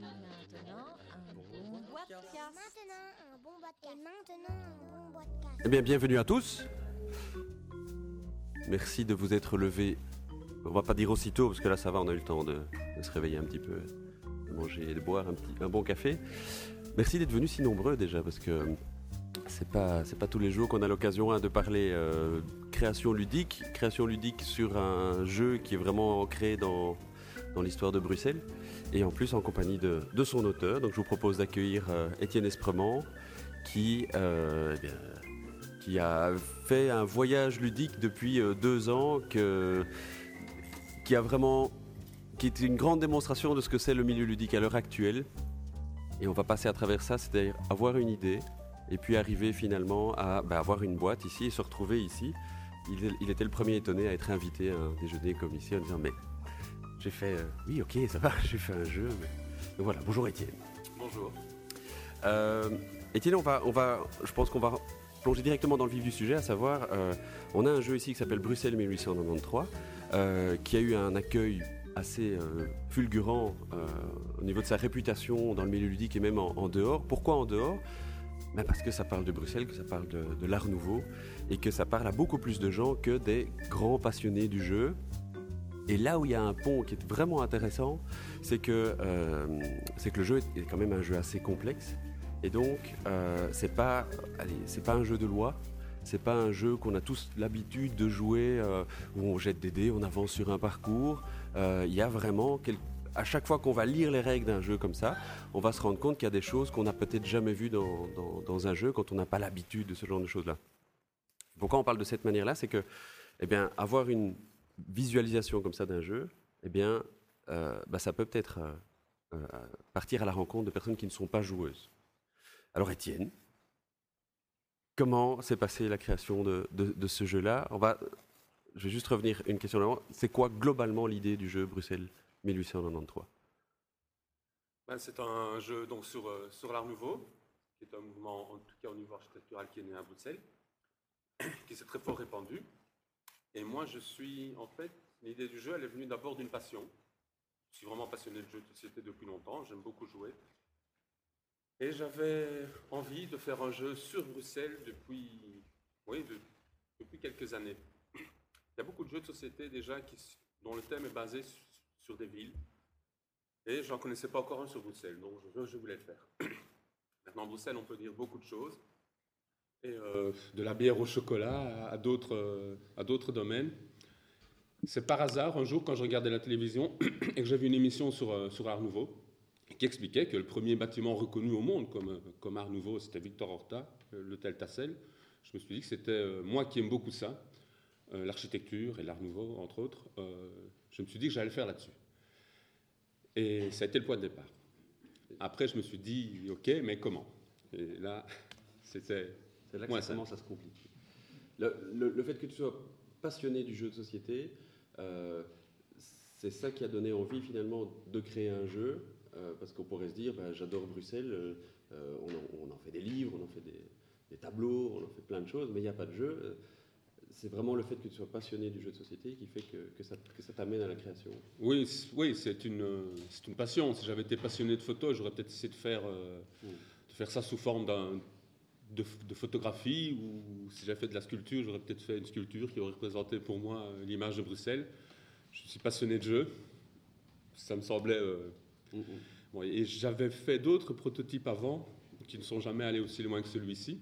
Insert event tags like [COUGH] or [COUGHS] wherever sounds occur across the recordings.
Maintenant, un bon bois de casse. Maintenant, un bon bois de casse. Et maintenant, un bon bois de casse. Eh bien, bienvenue à tous. Merci de vous être levés. On va pas dire aussitôt, parce que là, ça va, on a eu le temps de, de se réveiller un petit peu, de manger et de boire un, petit, un bon café. Merci d'être venus si nombreux déjà, parce que c'est pas, c'est pas tous les jours qu'on a l'occasion hein, de parler euh, création ludique, création ludique sur un jeu qui est vraiment ancré dans, dans l'histoire de Bruxelles, et en plus en compagnie de, de son auteur. Donc je vous propose d'accueillir euh, Étienne Espremont, qui, euh, eh qui a fait un voyage ludique depuis euh, deux ans, que, qui a vraiment, qui est une grande démonstration de ce que c'est le milieu ludique à l'heure actuelle. Et on va passer à travers ça, c'est-à-dire avoir une idée, et puis arriver finalement à bah, avoir une boîte ici et se retrouver ici. Il, il était le premier étonné à être invité à un déjeuner comme ici en disant mais j'ai fait euh, oui ok ça va [LAUGHS] j'ai fait un jeu mais... Donc voilà bonjour Étienne. Bonjour. Euh, Étienne on va on va je pense qu'on va plonger directement dans le vif du sujet à savoir euh, on a un jeu ici qui s'appelle Bruxelles 1893 euh, qui a eu un accueil assez fulgurant au niveau de sa réputation dans le milieu ludique et même en, dehors. Pourquoi en dehors? Ben Parce que ça parle de Bruxelles, que ça parle de l'art nouveau et que ça parle à beaucoup plus de gens que des grands passionnés du jeu. Et là où il y a un pont qui est vraiment intéressant, c'est que, euh, que le jeu est quand même un jeu assez complexe. Et donc, euh, c'est pas, pas un jeu de loi. C'est pas un jeu qu'on a tous l'habitude de jouer euh, où on jette des dés, on avance sur un parcours. Euh, Il y a vraiment à chaque fois qu'on va lire les règles d'un jeu comme ça, on va se rendre compte qu'il y a des choses qu'on n'a peut-être jamais vues dans, dans- dans un jeu quand on n'a pas l'habitude de ce genre de choses-là. Pourquoi on parle de cette manière-là? C'est que, eh bien, avoir une visualisation comme ça d'un jeu, eh bien, euh, bah, ça peut peut-être euh, euh, partir à la rencontre de personnes qui ne sont pas joueuses. Alors, Étienne, comment s'est passée la création de, ce jeu-là? On va, je vais juste revenir une question avant. C'est quoi globalement l'idée du jeu Bruxelles 1893 Ben, c'est un jeu donc, sur, sur l'art nouveau, qui est un mouvement, en tout cas au niveau architectural, qui est né à Bruxelles, [COUGHS] qui s'est très fort répandu. Et moi, je suis, en fait, l'idée du jeu, elle est venue d'abord d'une passion. Je suis vraiment passionné de jeux de société depuis longtemps, j'aime beaucoup jouer. Et j'avais envie de faire un jeu sur Bruxelles depuis, oui, de- depuis quelques années. Il y a beaucoup de jeux de société déjà dont le thème est basé su- sur des villes. Et j'en connaissais pas encore un sur Bruxelles, donc je, je voulais le faire. [CLEARS THROAT] Maintenant, Bruxelles, on peut dire beaucoup de choses. Euh, de la bière au chocolat à, d'autres, euh, à d'autres domaines. C'est par hasard, un jour, quand je regardais la télévision [CLEARS THROAT] et que vu une émission sur, euh, sur Art Nouveau, qui expliquait que le premier bâtiment reconnu au monde comme, comme Art Nouveau, c'était Victor Horta, l'hôtel Tassel. Je me suis dit que c'était moi qui aime beaucoup ça, l'architecture et l'Art Nouveau, entre autres. je me suis dit que j'allais le faire là-dessus. Et ça a été le point de départ. Après, je me suis dit, OK, mais comment? Et là, [LAUGHS] c'était. C'est là que Ouais, ça ça- commence à se compliquer. Le, le- le fait que tu sois passionné du jeu de société, euh, c'est ça qui a donné envie finalement de créer un jeu, euh, parce qu'on pourrait se dire, bah, j'adore Bruxelles, euh, on, en, on en fait des livres, on en fait des, des tableaux, on en fait plein de choses, mais il n'y a pas de jeu. C'est vraiment le fait que tu sois passionné du jeu de société qui fait que, que ça, t'amène à la création. Oui, oui c'est une, passion. Si j'avais été passionné de photo, j'aurais peut-être essayé de faire, euh, Mm. de faire ça sous forme d'un, de, photographie, ou si j'avais fait de la sculpture, j'aurais peut-être fait une sculpture qui aurait représenté pour moi euh, l'image de Bruxelles. Je suis passionné de jeu. Ça me semblait. euh, Bon, et j'avais fait d'autres prototypes avant qui ne sont jamais allés aussi loin que celui-ci,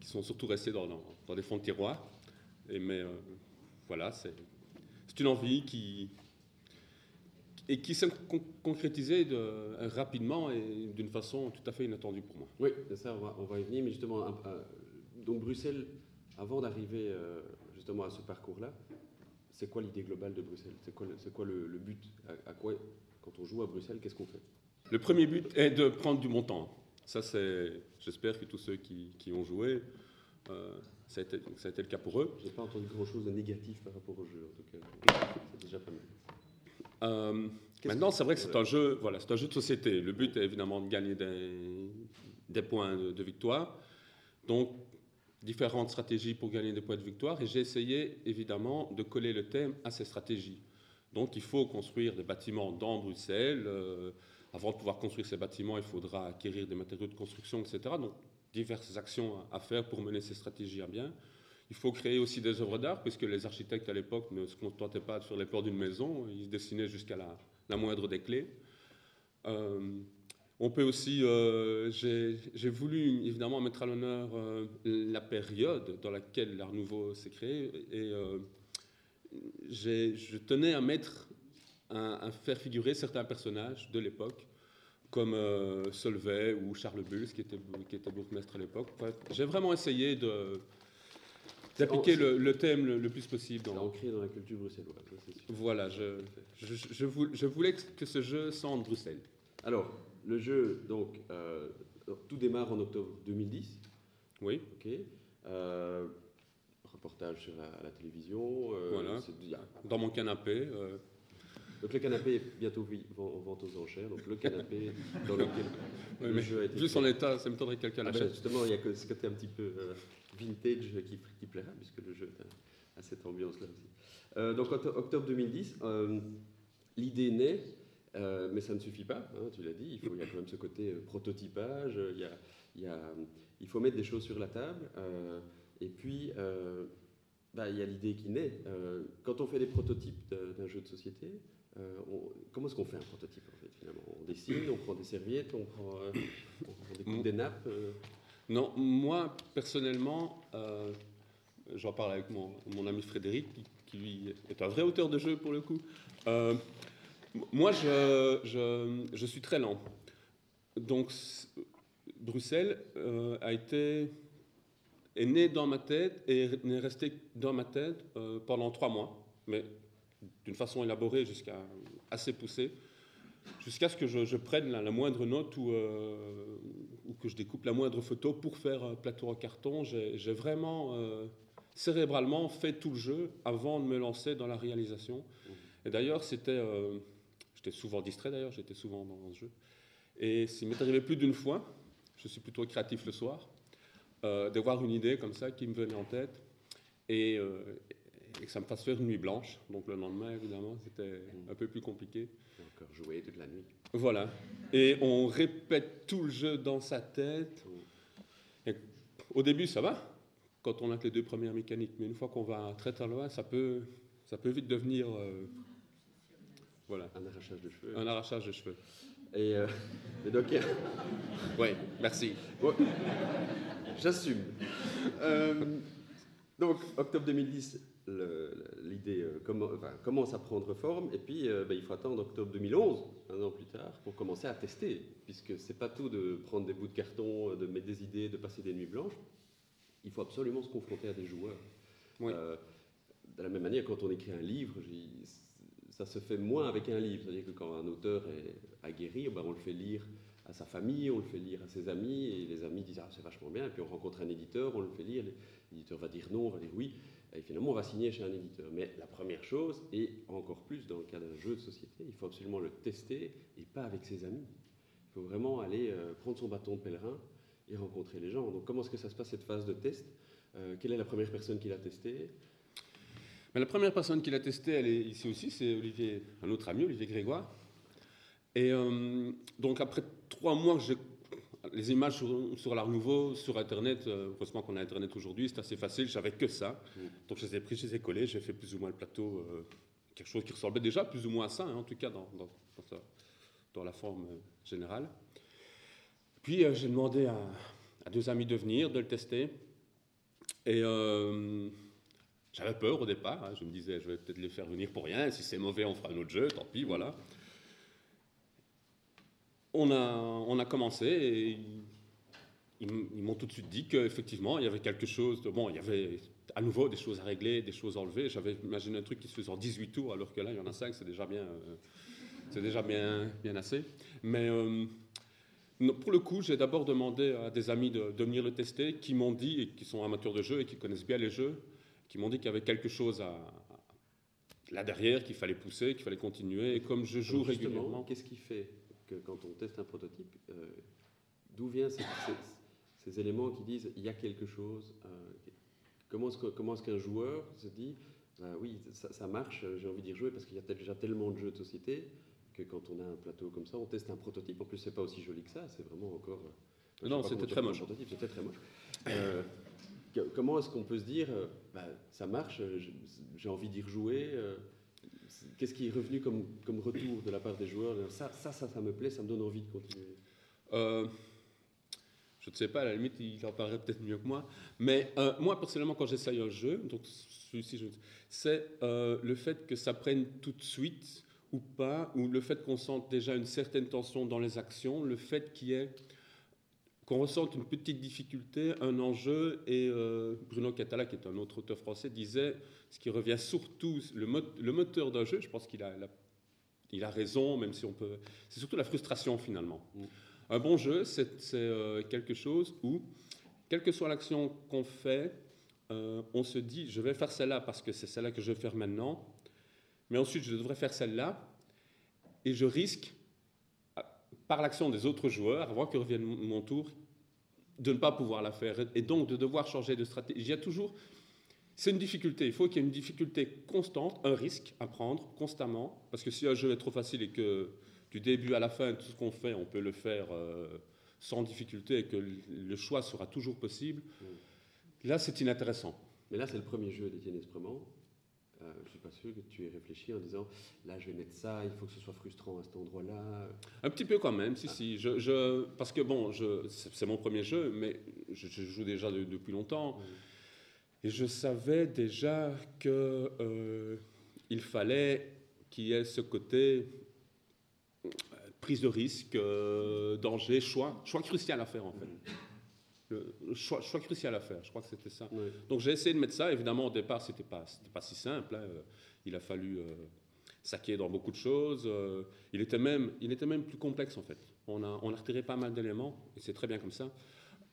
qui sont surtout restés dans, dans- dans des fonds de tiroir. Et mais euh, voilà, c'est une envie qui et qui s'est con- concrétisée de- rapidement et d'une façon tout à fait inattendue pour moi. Oui, ça, on va, on va y venir, mais justement, donc Bruxelles, avant d'arriver euh, justement à ce parcours-là, c'est quoi l'idée globale de Bruxelles? C'est quoi, le, c'est quoi le, le but? À, à quoi, Quand on joue à Bruxelles, qu'est-ce qu'on fait? Le premier but est de prendre du temps. Ça, c'est, j'espère que tous ceux qui, qui ont joué, euh, ça, a été, ça a été le cas pour eux. J'ai pas entendu grand-chose de négatif par rapport au jeu, en tout cas. C'est déjà pas mal. Euh, maintenant, c'est vrai que c'est un jeu, voilà, c'est un jeu de société. Le but est évidemment de gagner des, des points de, de victoire. Donc, différentes stratégies pour gagner des points de victoire. Et j'ai essayé évidemment de coller le thème à ces stratégies. Donc, il faut construire des bâtiments dans Bruxelles, euh, avant de pouvoir construire ces bâtiments, il faudra acquérir des matériaux de construction, etc. Donc, diverses actions à faire pour mener ces stratégies à bien. Il faut créer aussi des œuvres d'art, puisque les architectes à l'époque ne se contentaient pas faire les plans d'une maison, ils dessinaient jusqu'à la, moindre des clés. Euh, on peut aussi, euh, j'ai voulu évidemment mettre à l'honneur euh, la période dans laquelle l'Art Nouveau s'est créé, et je tenais à mettre, à, faire figurer certains personnages de l'époque, comme Solvay ou Charles Bulls, qui était, qui était bourgmestre à l'époque. j'ai vraiment essayé de d'appliquer le, thème le, plus possible. Dans... ancré dans la culture bruxelloise. Voilà, je, je, voulais que ce jeu sente Bruxelles. Alors, le jeu, donc, euh, tout démarre en octobre 2010. Oui. Ok. Euh, reportage sur la, télévision. Euh, voilà. Dans mon canapé. Donc le canapé est bientôt en vente aux enchères. Donc le canapé dans lequel [LAUGHS] le jeu a été. Vu son état, ça me tendrait que quelqu'un ah ben, justement, il y a ce côté un petit peu vintage qui, qui, plaira, puisque le jeu a, cette ambiance-là aussi. Euh, donc, octobre 2010, euh, l'idée naît, euh, mais ça ne suffit pas, hein, tu l'as dit, il, faut, il y a quand même ce côté prototypage, il, y a, il, y a, il, faut mettre des choses sur la table, et puis bah, il y a l'idée qui naît. quand on fait des prototypes d'un jeu de société, comment est-ce qu'on fait un prototype en fait, finalement? On dessine, on prend des serviettes, on prend, on des nappes non, moi, personnellement, euh, j'en parle avec mon, ami Frédéric, qui, lui est un vrai auteur de jeu pour le coup. Euh, moi, je, suis très lent. Donc, Bruxelles euh, a été est né dans ma tête et est resté dans ma tête pendant trois mois, mais d'une façon élaborée jusqu'à assez poussée jusqu'à ce que je, prenne la, moindre note ou, euh, ou, que je découpe la moindre photo pour faire un plateau en carton. J'ai vraiment euh, cérébralement fait tout le jeu avant de me lancer dans la réalisation. Mmh. Et d'ailleurs, c'était, euh, j'étais souvent distrait d'ailleurs, j'étais souvent dans ce jeu. Et s'il m'est arrivé plus d'une fois, je suis plutôt créatif le soir, de voir une idée comme ça qui me venait en tête et, et que ça me fasse faire une nuit blanche. Donc le lendemain, évidemment, c'était un peu plus compliqué encore jouer toute la nuit. Voilà. Et on répète tout le jeu dans sa tête. Et au début, ça va, quand on a que les deux premières mécaniques. Mais une fois qu'on va très très loin, ça peut, ça peut vite devenir. Euh, voilà. Un arrachage de cheveux. Un arrachage de cheveux. Et, euh, donc. oui, merci. J'assume. Euh, donc, octobre 2010, l'idée euh, commence à prendre forme, et puis euh, ben, il faut attendre octobre 2011, un an plus tard, pour commencer à tester, puisque c'est pas tout de prendre des bouts de carton, de mettre des idées, de passer des nuits blanches. Il faut absolument se confronter à des joueurs. Euh, de la même manière, quand on écrit un livre, ça se fait moins avec un livre. C'est-à-dire que quand un auteur est aguerri, ben on le fait lire à sa famille, on le fait lire à ses amis, et les amis disent ah, c'est vachement bien, et puis on rencontre un éditeur, on le fait lire, l'éditeur va dire non, on va dire oui. Et finalement, on va signer chez un éditeur. Mais la première chose, et encore plus dans le cas d'un jeu de société, il faut absolument le tester et pas avec ses amis. Il faut vraiment aller euh, prendre son bâton de pèlerin et rencontrer les gens. Donc, comment est-ce que ça se passe cette phase de test? Euh, Quelle est la première personne qui l'a testé Mais La première personne qui l'a testé, elle est ici aussi, c'est Olivier, un autre ami, Olivier Grégoire. Et euh, donc, après trois mois, j'ai les images sur, l'art nouveau, sur Internet, euh, heureusement qu'on a Internet aujourd'hui, c'est assez facile, j'avais que ça. Mm. Donc je les ai pris, je les ai collés, j'ai fait plus ou moins le plateau, euh, quelque chose qui ressemblait déjà plus ou moins à ça, hein, en tout cas dans, dans, la forme euh, générale. Puis j'ai demandé à, deux amis de venir, de le tester. Et j'avais peur au départ, hein. je me disais, je vais peut-être les faire venir pour rien, si c'est mauvais, on fera un autre jeu, tant pis, voilà on a, on a commencé et ils, m'ont tout de suite dit qu'effectivement, il y avait quelque chose de. Bon, il y avait à nouveau des choses à régler, des choses à enlever. J'avais imaginé un truc qui se faisait en 18 tours, alors que là, il y en a 5, c'est déjà bien, euh, c'est déjà bien, bien assez. Mais euh, pour le coup, j'ai d'abord demandé à des amis de, venir le tester, qui m'ont dit, et qui sont amateurs de jeux et qui connaissent bien les jeux, qui m'ont dit qu'il y avait quelque chose à, là derrière, qu'il fallait pousser, qu'il fallait continuer. Et comme je joue régulièrement. Qu'est-ce qui fait que quand on teste un prototype, euh, d'où viennent ces, éléments qui disent il y a quelque chose euh, Comment est-ce qu'un joueur se dit bah oui, ça, marche, j'ai envie d'y jouer parce qu'il y a déjà tellement de jeux de société que quand on a un plateau comme ça, on teste un prototype. En plus, c'est pas aussi joli que ça, c'est vraiment encore. euh, Non, c'était comment très moche. C'était très moche. Euh, comment est-ce qu'on peut se dire, bah, ça marche, j'ai envie d'y rejouer Qu'est-ce qui est revenu comme, comme retour de la part des joueurs? Ça, ça, ça, ça me plaît, ça me donne envie de continuer. Euh, je ne sais pas, à la limite, il en parlerait peut-être mieux que moi. Mais euh, moi, personnellement, quand j'essaye un jeu, donc celui-ci, c'est euh, le fait que ça prenne tout de suite ou pas, ou le fait qu'on sente déjà une certaine tension dans les actions, le fait qu'il y ait qu'on ressente une petite difficulté, un enjeu, et euh, Bruno Catala, qui est un autre auteur français, disait, ce qui revient surtout, le, mot- le moteur d'un jeu, je pense qu'il a, il a- il a raison, même si on peut... C'est surtout la frustration, finalement. Mm. Un bon jeu, c'est euh, quelque chose où, quelle que soit l'action qu'on fait, euh, on se dit, je vais faire celle-là parce que c'est celle-là que je vais faire maintenant, mais ensuite je devrais faire celle-là, et je risque, par l'action des autres joueurs, avant que revienne mon tour, de ne pas pouvoir la faire, et donc de devoir changer de stratégie. Il y a toujours... C'est une difficulté, il faut qu'il y ait une difficulté constante, un risque à prendre constamment, parce que si un jeu est trop facile et que du début à la fin, tout ce qu'on fait, on peut le faire euh, sans difficulté et que le- le choix sera toujours possible, là c'est inintéressant. Mais là, c'est le premier jeu d'Étienne Esprement. Euh, je ne suis pas sûr que tu aies réfléchi en disant là, je vais mettre ça, il faut que ce soit frustrant à cet endroit-là. Un petit peu quand même, si, si. Je, je- parce que bon, c'est mon premier jeu, mais je, je joue déjà de- depuis longtemps. Et je savais déjà que euh, fallait qu'il y ait ce côté euh, prise de risque, euh, danger, choix, choix crucial à faire en fait. Le, le choix, choix crucial à faire, je crois que c'était ça. Donc j'ai essayé de mettre ça. Évidemment, au départ, c'était pas, pas si simple. hein. Euh, Il a fallu euh, saquer dans beaucoup de choses. Euh, il était même, il était même plus complexe en fait. On a, on a retiré pas mal d'éléments et c'est très bien comme ça.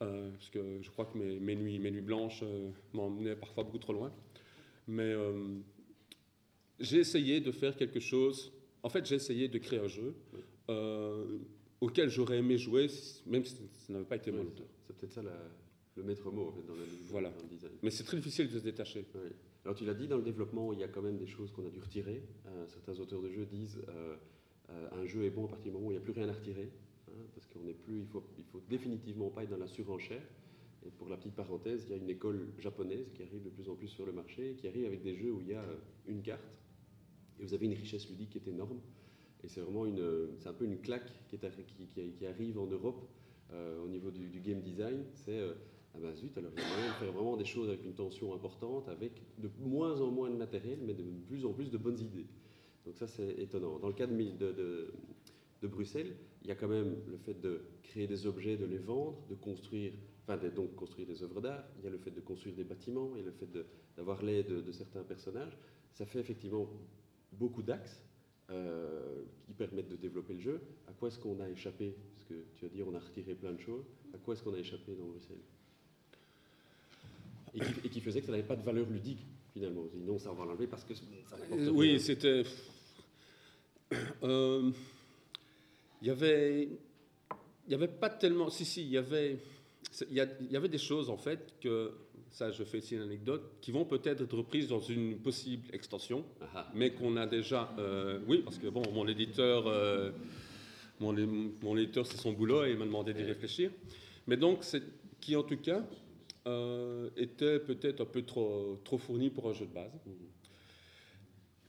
Euh, parce que je crois que mes, mes nuits, mes nuits blanches m'emmenaient parfois beaucoup trop loin. Mais j'ai essayé de faire quelque chose. En fait, j'ai essayé de créer un jeu auquel j'aurais aimé jouer, même si ça n'avait pas été mon Ouais, auteur. C'est peut-être ça la- le maître mot en fait, dans, la, Voilà. dans le design. Mais c'est très difficile de se détacher. Oui. Alors tu l'as dit, dans le développement, il y a quand même des choses qu'on a dû retirer. Euh, certains auteurs de jeux disent euh, euh, un jeu est bon à partir du moment où il n'y a plus rien à retirer, hein, parce qu'on n'est plus, il faut, il faut définitivement pas être dans la surenchère. Et pour la petite parenthèse, il y a une école japonaise qui arrive de plus en plus sur le marché, qui arrive avec des jeux où il y a une carte et vous avez une richesse ludique qui est énorme. Et c'est vraiment une, c'est un peu une claque qui, est arri- qui, qui- qui arrive en Europe au niveau du, game design. C'est euh, ah ben zut, alors il y a moyen de faire vraiment des choses avec une tension importante, avec de moins en moins de matériel, mais de plus en plus de bonnes idées. Donc ça c'est étonnant. Dans le cas de, Bruxelles, il y a quand même le fait de créer des objets, de les vendre, de construire, enfin de, donc construire des œuvres d'art. Il y a le fait de construire des bâtiments, a le fait d'avoir l'aide de, de certains personnages. Ça fait effectivement beaucoup d'axes euh, qui permettent de développer le jeu. À quoi est-ce qu'on a échappé Parce que tu as dit on a retiré plein de choses. À quoi est-ce qu'on a échappé dans Bruxelles? Et qui, et qui faisait que ça n'avait pas de valeur ludique finalement. On dit non, ça on va l'enlever parce que ça Euh, oui, c'était. Euh, Il y avait. Il n'y avait pas tellement. Si, si, il y avait. Il y, avait des choses, en fait, que. Ça, je fais ici une anecdote, qui vont peut-être être reprises dans une possible extension, Ah ah. mais qu'on a déjà. euh, oui, parce que, bon, mon éditeur. euh, mon, éditeur, c'est son boulot et il m'a demandé d'y réfléchir. Mais donc, c'est qui, en tout cas, euh, était peut-être un peu trop, trop fourni pour un jeu de base.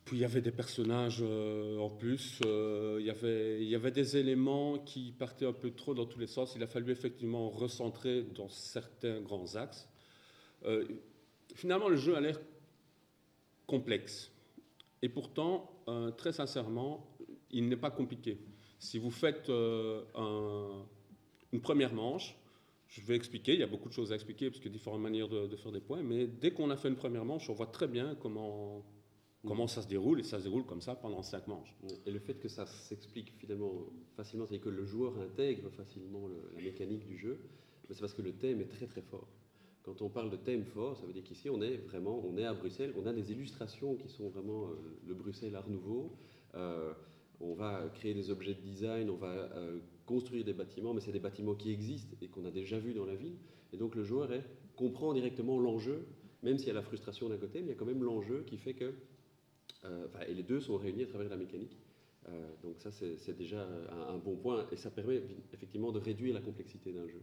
Puis il y avait des personnages euh, en plus, euh, il, y avait, il y avait des éléments qui partaient un peu trop dans tous les sens. Il a fallu effectivement recentrer dans certains grands axes. Finalement, le jeu a l'air complexe. Et pourtant, très sincèrement, il n'est pas compliqué. Si vous faites euh, un- une première manche, je vais expliquer, il y a beaucoup de choses à expliquer parce qu'il y a différentes manières de, faire des points, mais dès qu'on a fait une première manche, on voit très bien comment, ça se déroule, et ça se déroule comme ça pendant cinq manches. Et le fait que ça s'explique finalement facilement, c'est que le joueur intègre facilement le- la mécanique du jeu, mais c'est parce que le thème est très très fort. Quand on parle de thème fort, ça veut dire qu'ici on est vraiment, on est à Bruxelles, on a des illustrations qui sont vraiment euh, le Bruxelles Art Nouveau. Euh, on va créer des objets de design, on va euh, construire des bâtiments, mais c'est des bâtiments qui existent et qu'on a déjà vus dans la ville. Et donc le joueur comprend directement l'enjeu, même s'il y a la frustration d'un côté, mais il y a quand même l'enjeu qui fait que, euh, et les deux sont réunis à travers la mécanique. Euh, donc ça, ça, c'est déjà un, un, bon point. Et ça permet effectivement de réduire la complexité d'un jeu.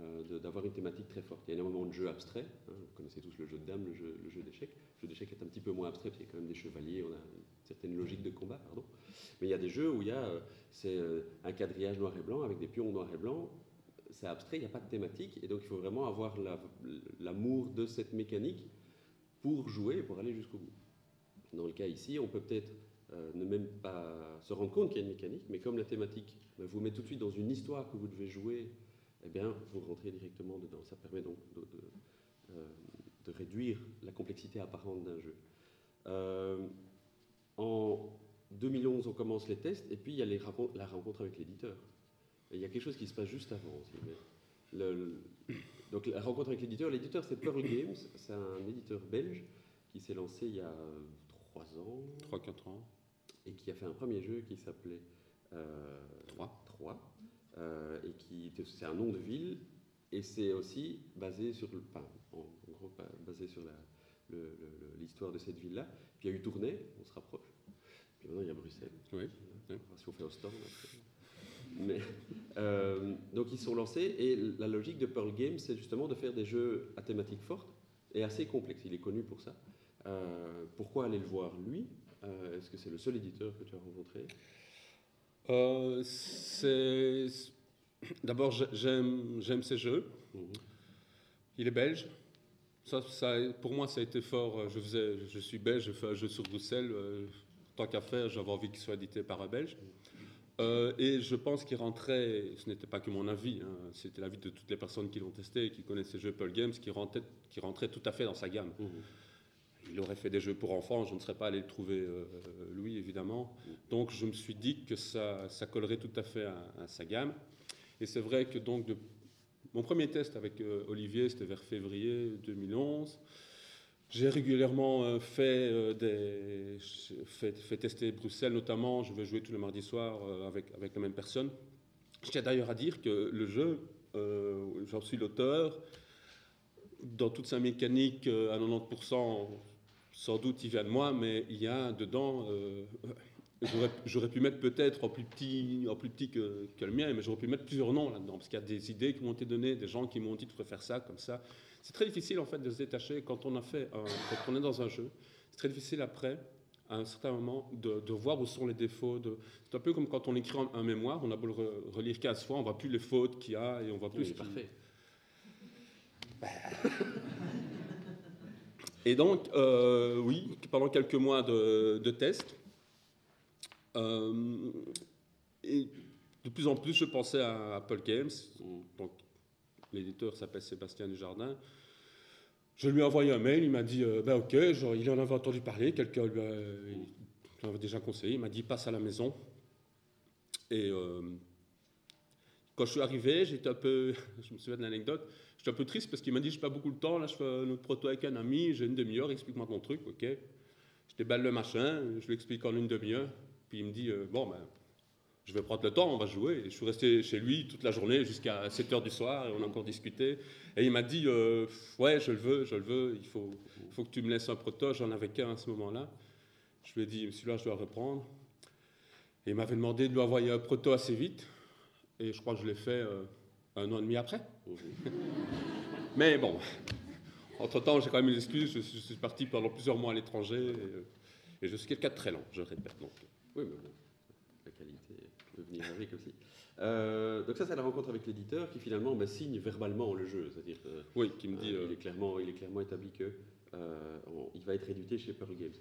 Euh, d'avoir une thématique très forte. Il y a énormément de jeux abstraits. Hein. vous connaissez tous le jeu de dames, le jeu, d'échecs. Le jeu d'échecs est un petit peu moins abstrait, parce qu'il y a quand même des chevaliers, on a une certaine logique de combat, pardon. Mais il y a des jeux où il y a euh, c'est euh, un quadrillage noir et blanc avec des pions noir et blanc. C'est abstrait, il n'y a pas de thématique, et donc il faut vraiment avoir l'amour de cette mécanique pour jouer et pour aller jusqu'au bout. Dans le cas ici, on peut peut-être ne même pas se rendre compte qu'il y a une mécanique, mais comme la thématique vous met tout de suite dans une histoire que vous devez jouer eh bien, vous rentrez directement dedans. Ça permet donc de, euh, réduire la complexité apparente d'un jeu. Euh, en 2011, on commence les tests, et puis il y a les la rencontre avec l'éditeur. il y a quelque chose qui se passe juste avant aussi. donc la rencontre avec l'éditeur, l'éditeur c'est Pearl Games, c'est un éditeur belge qui s'est lancé il y a 3 ans. 3-4 ans. Et qui a fait un premier jeu qui s'appelait 3. Euh, 3 euh, et qui c'est un nom de ville et c'est aussi basé sur le, enfin, en, gros basé sur l'histoire de cette ville-là. Puis il y a eu Tournai, on se rapproche. Puis maintenant il y a Bruxelles. Oui. si on fait Ostend. Mais, euh, donc ils sont lancés et la logique de Pearl Games, c'est justement de faire des jeux à thématique forte et assez complexes. Il est connu pour ça. Euh, pourquoi aller le voir lui? Est-ce que c'est le seul éditeur que tu as rencontré? Euh, c'est D'abord, j'aime ces jeux. Mhm. Il est belge. Ça, ça, pour moi, ça a été fort. Je, faisais, je suis belge, je fais un jeu sur Bruxelles. Euh, tant qu'à faire, j'avais envie qu'il soit édité par un belge. Euh, et je pense qu'il rentrait, ce n'était pas que mon avis, hein, c'était l'avis de toutes les personnes qui l'ont testé et qui connaissent ces jeux Pearl Games, qui rentrait, qui rentrait tout à fait dans sa gamme. Mhm il aurait fait des jeux pour enfants, je ne serais pas allé le trouver, euh, lui, évidemment. Donc je me suis dit que ça, collerait tout à fait à, sa gamme. Et c'est vrai que donc mon premier test avec euh, Olivier, c'était vers février 2011. J'ai régulièrement euh, fait, des, fait, fait, tester Bruxelles, notamment. Je vais jouer tous les mardis soirs avec, avec la même personne. Je tiens d'ailleurs à dire que le jeu, j'en suis l'auteur, dans toute sa mécanique, à 90%, sans doute il vient de moi, mais il y a dedans, euh, j'aurais pu mettre peut-être en plus petit, en plus petit que, le mien, mais j'aurais pu mettre plusieurs noms là-dedans, parce qu'il y a des idées qui m'ont été données, des gens qui m'ont dit tu peux faire ça, comme ça. C'est très difficile en fait de se détacher quand on a fait, quand on est dans un jeu. C'est très difficile après, à un certain moment, de, voir où sont les défauts. C'est un peu comme quand on écrit un, mémoire, on a beau le relire 15 fois, on voit plus les fautes qu'il y a et on voit plus. c'est parfait. Bah, et donc, euh, oui, pendant quelques mois de, de tests, euh, et de plus en plus, je pensais à Apple Games. L'éditeur s'appelle Sébastien Dujardin. Je lui ai envoyé un mail, il m'a dit euh, ben ok, genre, il en avait entendu parler, quelqu'un lui avait déjà conseillé, il m'a dit passe à la maison. Et quand je suis arrivé, j'étais un peu, [LAUGHS] je me souviens de l'anecdote, suis un peu triste parce qu'il m'a dit Je n'ai pas beaucoup de temps, là je fais un proto avec un ami, j'ai une demi-heure, explique-moi ton truc, ok. Je déballe le machin, je lui explique en une demi-heure, puis il me dit euh, Bon, ben, je vais prendre le temps, on va jouer. Je suis resté chez lui toute la journée jusqu'à 7 h du soir et on a encore discuté. Et il m'a dit euh, Ouais, je le veux, je le veux, il faut, faut que tu me laisses un proto. J'en avais qu'un à ce moment-là. Je lui ai dit Celui-là, je dois reprendre. Et il m'avait demandé de lui envoyer un proto assez vite. Et je crois que je l'ai fait. Euh, un an et demi après. [LAUGHS] Mais bon, entre-temps, j'ai quand même une excuse. Je, suis parti pendant plusieurs mois à l'étranger et, je suis quelqu'un de très lent, je répète. Donc. Oui, mais bon, la qualité peut venir avec aussi. Euh, donc ça, c'est la rencontre avec l'éditeur qui finalement bah, signe verbalement le jeu, c'est-à-dire oui, qui me dit, euh, il est clairement, il est clairement établi que euh, il va être édité chez Pearl Games.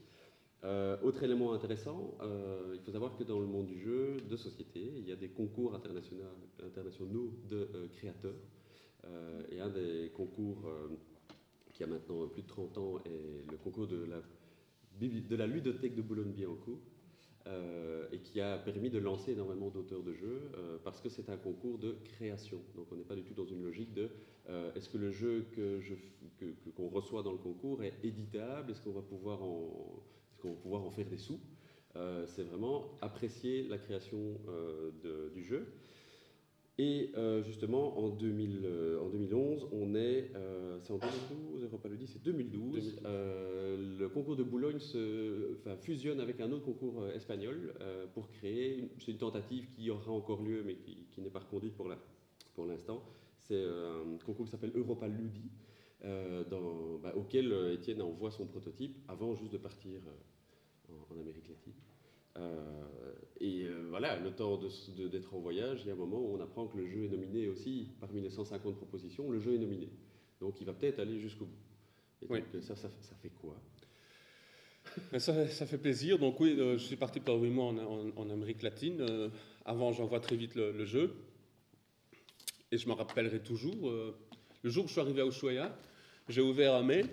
Euh, autre élément intéressant, euh, il faut savoir que dans le monde du jeu de société, il y a des concours internationaux, de euh, créateurs. et un des concours qui a maintenant plus de 30 ans est le concours de la, de ludothèque de Boulogne-Billancourt. et qui a permis de lancer énormément d'auteurs de jeux parce que c'est un concours de création. Donc on n'est pas du tout dans une logique de est-ce que le jeu que qu'on reçoit dans le concours est éditable, est-ce qu'on va pouvoir en, qu'on pouvoir en faire des sous. Euh, c'est vraiment apprécier la création euh, du jeu. Et euh, justement, en, 2000, euh, en 2011, on est. c'est en 2012, Europa le dit, c'est 2012. 2012. euh, le concours de Boulogne se, enfin, fusionne avec un autre concours espagnol pour créer. C'est une tentative qui aura encore lieu, mais qui, qui n'est pas reconduite pour la- pour l'instant. C'est un concours qui s'appelle Europa Ludi, dans- bah, auquel Étienne envoie son prototype avant juste de partir en, en Amérique latine. Euh, et euh, voilà, le temps de s- de- d'être en voyage, il y a un moment où on apprend que le jeu est nominé aussi, parmi les 150 propositions, le jeu est nominé. Donc il va peut-être aller jusqu'au bout. Et Oui. donc ça, ça, ça fait quoi? Mais Ça, ça fait plaisir. Donc oui, euh, je suis parti pendant 8 mois en, en- en Amérique latine. Euh, avant, j'envoie très vite le, le jeu. Et je me rappellerai toujours, le jour où je suis arrivé à Ushuaia, j'ai ouvert un mail.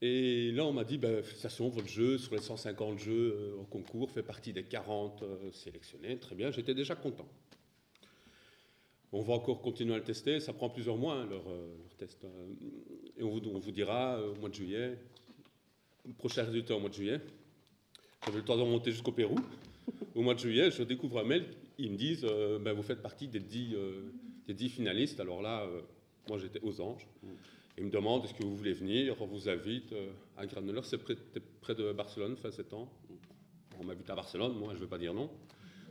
Et là, on m'a dit, ben, félicitations, votre jeu, sur les 150 jeux euh, au concours, fait partie des 40 euh, sélectionnés. Très bien, j'étais déjà content. On va encore continuer à le tester. Ça prend plusieurs mois, hein, leur, euh, leur test. Et on vous, on vous dira au mois de juillet, prochain résultat au mois de juillet. J'avais le temps de remonter jusqu'au Pérou. Au mois de juillet, je découvre un mail. Ils me disent ben, Vous faites partie des 10, euh, des 10 finalistes. Alors là, moi j'étais aux anges. Ils me demandent Est-ce que vous voulez venir? On vous invite euh, à Granollers. C'est près, près de Barcelone, fin septembre. On m'invite à Barcelone. Moi, je ne vais pas dire non.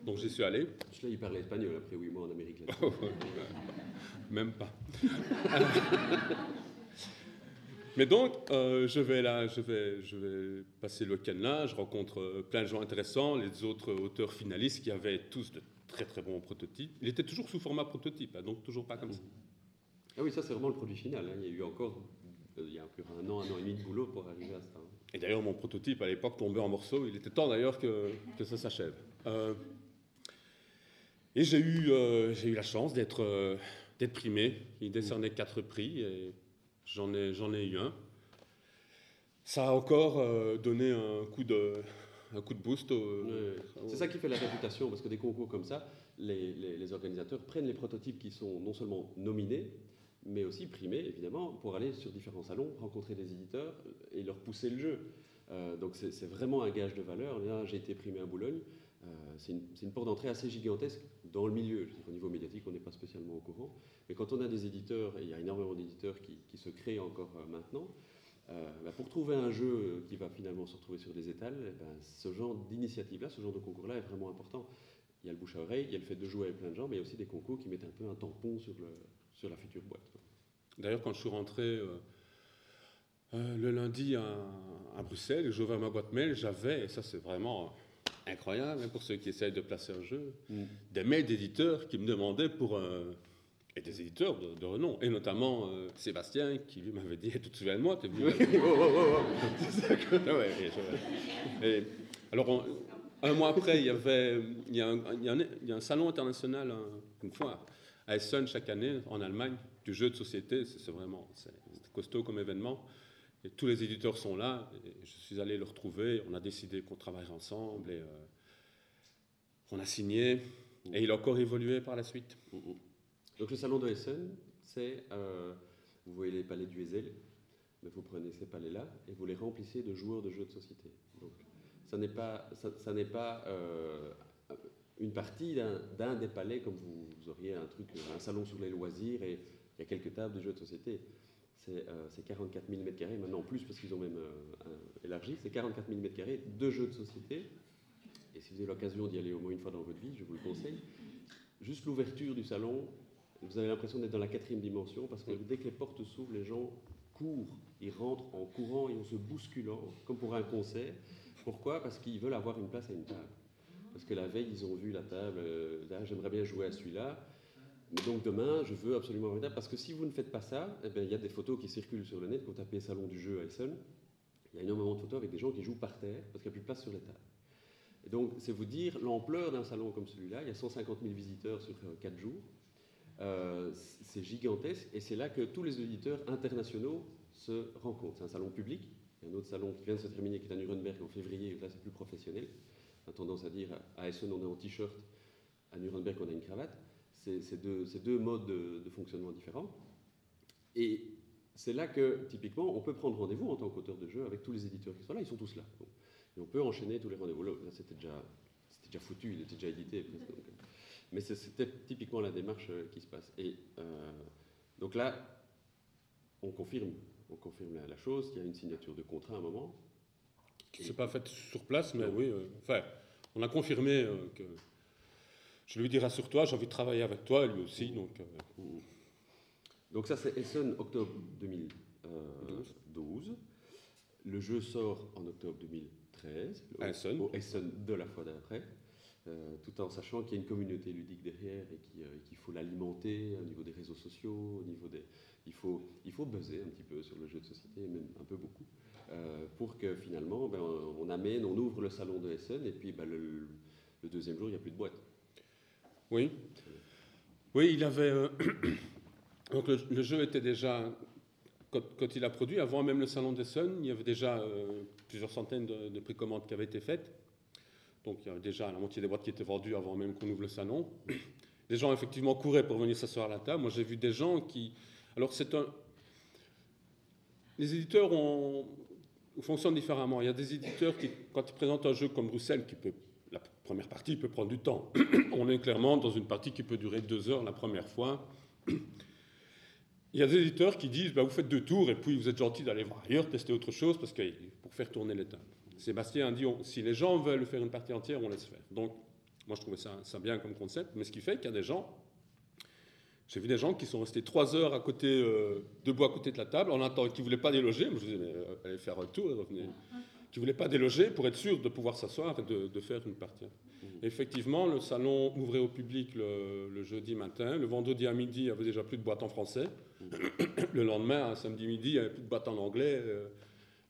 Donc j'y suis allé. Là, il parlait espagnol après 8 mois en Amérique latine. [LAUGHS] Même pas. [LAUGHS] Mais donc, euh, je, vais là, je, vais, je vais passer le week-end là, je rencontre euh, plein de gens intéressants, les autres auteurs finalistes qui avaient tous de très très bons prototypes. Il était toujours sous format prototype, hein, donc toujours pas comme ça. Ah oui, ça c'est vraiment le produit final. hein. Il y a eu encore, euh, il y a un an, un an et demi de boulot pour arriver à ça. hein. Et d'ailleurs, mon prototype à l'époque tombait en morceaux. Il était temps d'ailleurs que, que ça s'achève. Euh, et j'ai eu, euh, j'ai eu la chance d'être euh, d'être primé. Il décernait quatre prix et j'en ai, j'en ai eu un. Ça a encore donné un coup de, un coup de boost. au- C'est ça qui fait la réputation, parce que des concours comme ça, les, les- les organisateurs prennent les prototypes qui sont non seulement nominés, mais aussi primés, évidemment, pour aller sur différents salons, rencontrer des éditeurs et leur pousser le jeu. Euh, donc c'est vraiment un gage de valeur. Là, j'ai été primé à Boulogne. Euh, c'est une, porte d'entrée assez gigantesque dans le milieu. Au niveau médiatique, on n'est pas spécialement au courant. Mais quand on a des éditeurs, et il y a énormément d'éditeurs qui, se créent encore euh, maintenant, bah, pour trouver un jeu qui va finalement se retrouver sur des étals, eh ben, ce genre d'initiative-là, ce genre de concours-là est vraiment important. Il y a le bouche à oreille, il y a le fait de jouer avec plein de gens, mais il y a aussi des concours qui mettent un peu un tampon sur, le, sur la future boîte. D'ailleurs, quand je suis rentré euh, euh, le lundi à, à Bruxelles, ouvert ma boîte mail, j'avais, et ça c'est vraiment incroyable hein, pour ceux qui essayent de placer un jeu, des mails d'éditeurs qui me demandaient pour un- et des éditeurs de, de renom, et notamment euh, Sébastien qui lui m'avait dit Tu te souviens de moi? T'es venu Ah ouais, et je- et- alors, on- un mois après, il y, avait, il, y a un, il y a un- il y a un salon international, un- une fois, à Essen chaque année, en Allemagne, du jeu de société. C'est vraiment costaud comme événement. Et tous les éditeurs sont là. Je suis allé le retrouver. On a décidé qu'on travaillerait ensemble. Et euh, on a signé. Et il a encore évolué par la suite. Donc le salon de Essen, c'est, euh, vous voyez les palais du Ezel, mais vous prenez ces palais-là et vous les remplissez de joueurs de jeux de société. Donc ça n'est pas, ça, pas euh, une partie d'un des palais comme vous, auriez un truc, un salon sur les loisirs et il y a quelques tables de jeux de société. C'est euh, c'est 44 000 m2, maintenant en plus parce qu'ils ont même euh, élargi, c'est 44 000 m2 de jeux de société. Et si vous avez l'occasion d'y aller au moins une fois dans votre vie, je vous le conseille. Juste l'ouverture du salon, vous avez l'impression d'être dans la quatrième dimension parce que dès que les portes s'ouvrent, les gens courent, ils rentrent en courant et en se bousculant, comme pour un concert. Pourquoi? Parce qu'ils veulent avoir une place à une table. Parce que la veille, ils ont vu la table, euh, Ah, j'aimerais bien jouer à celui-là. Donc demain, je veux absolument table. Parce que si vous ne faites pas ça, eh ben, il y a des photos qui circulent sur le net. Quand vous tapez salon du jeu à Essen, il y a énormément de photos avec des gens qui jouent par terre parce qu'il n'y a plus de place sur les tables. Et donc, c'est vous dire l'ampleur d'un salon comme celui-là. Il y a 150 000 visiteurs sur 4 jours. Euh, c'est gigantesque et c'est là que tous les éditeurs internationaux se rencontrent. C'est un salon public. Il y a un autre salon qui vient de se terminer qui est à Nuremberg en février. Là, c'est plus professionnel. A tendance à dire à Essen, on est en t-shirt. À Nuremberg, on a une cravate. C'est deux, modes de, fonctionnement différents. Et c'est là que, typiquement, on peut prendre rendez-vous en tant qu'auteur de jeu avec tous les éditeurs qui sont là. Ils sont tous là. Et on peut enchaîner tous les rendez-vous. Là, c'était déjà, foutu, il était déjà édité. presque. Mais c'était typiquement la démarche euh, qui se passe. Et euh, donc là, on confirme, on confirme la, la chose. Il y a une signature de contrat à un moment. Qui ne s'est pas faite sur place, mais oui. euh, enfin, on a confirmé euh, que. Je lui dis rassure-toi, j'ai envie de travailler avec toi, lui aussi. Donc, euh, Donc ça, c'est Essen, octobre 2012. Le jeu sort en octobre 2013. au- À Essen. Au Essen de la fois d'après. Euh, tout en sachant qu'il y a une communauté ludique derrière et qui, euh, et qu'il faut l'alimenter au niveau des réseaux sociaux, au niveau des... Il faut, il faut buzzer un petit peu sur le jeu de société, même un peu beaucoup, euh, pour que finalement, ben, on, amène, on ouvre le salon de Essen et puis ben, le, deuxième jour, il n'y a plus de boîte. oui. Oui, il avait. euh, [CLEARS THROAT] donc le, jeu était déjà. Quand, quand il a produit, avant même le salon d'Essen, il y avait déjà euh, plusieurs centaines de, de précommandes qui avaient été faites. Donc il y avait déjà la moitié des boîtes qui étaient vendues avant même qu'on ouvre le salon. [CLEARS THROAT] Les gens effectivement couraient pour venir s'asseoir à la table. Moi j'ai vu des gens qui. Alors c'est un. Les éditeurs ont, fonctionnent différemment. Il y a des éditeurs qui, quand ils présentent un jeu comme Bruxelles, qui peut, la première partie peut prendre du temps. [CLEARS THROAT] On est clairement dans une partie qui peut durer deux heures la première fois. Il y a des éditeurs qui disent bah, vous faites deux tours et puis vous êtes gentil d'aller voir ailleurs, tester autre chose parce que, pour faire tourner les tables. Sébastien a dit si les gens veulent faire une partie entière, on laisse faire. Donc, moi je trouvais ça, ça bien comme concept, mais ce qui fait qu'il y a des gens. J'ai vu des gens qui sont restés trois heures à côté, euh, debout à côté de la table, en attendant, qui ne voulaient pas déloger. Je disais, mais euh, allez faire un tour et revenez. Qui ne voulaient pas déloger pour être sûr de pouvoir s'asseoir et de, de faire une partie. Effectivement, le salon ouvrait au public le, le jeudi matin. Le vendredi à midi, il n'y avait déjà plus de boîtes en français. Le lendemain, samedi midi, il n'y avait plus de boîtes en anglais. Euh,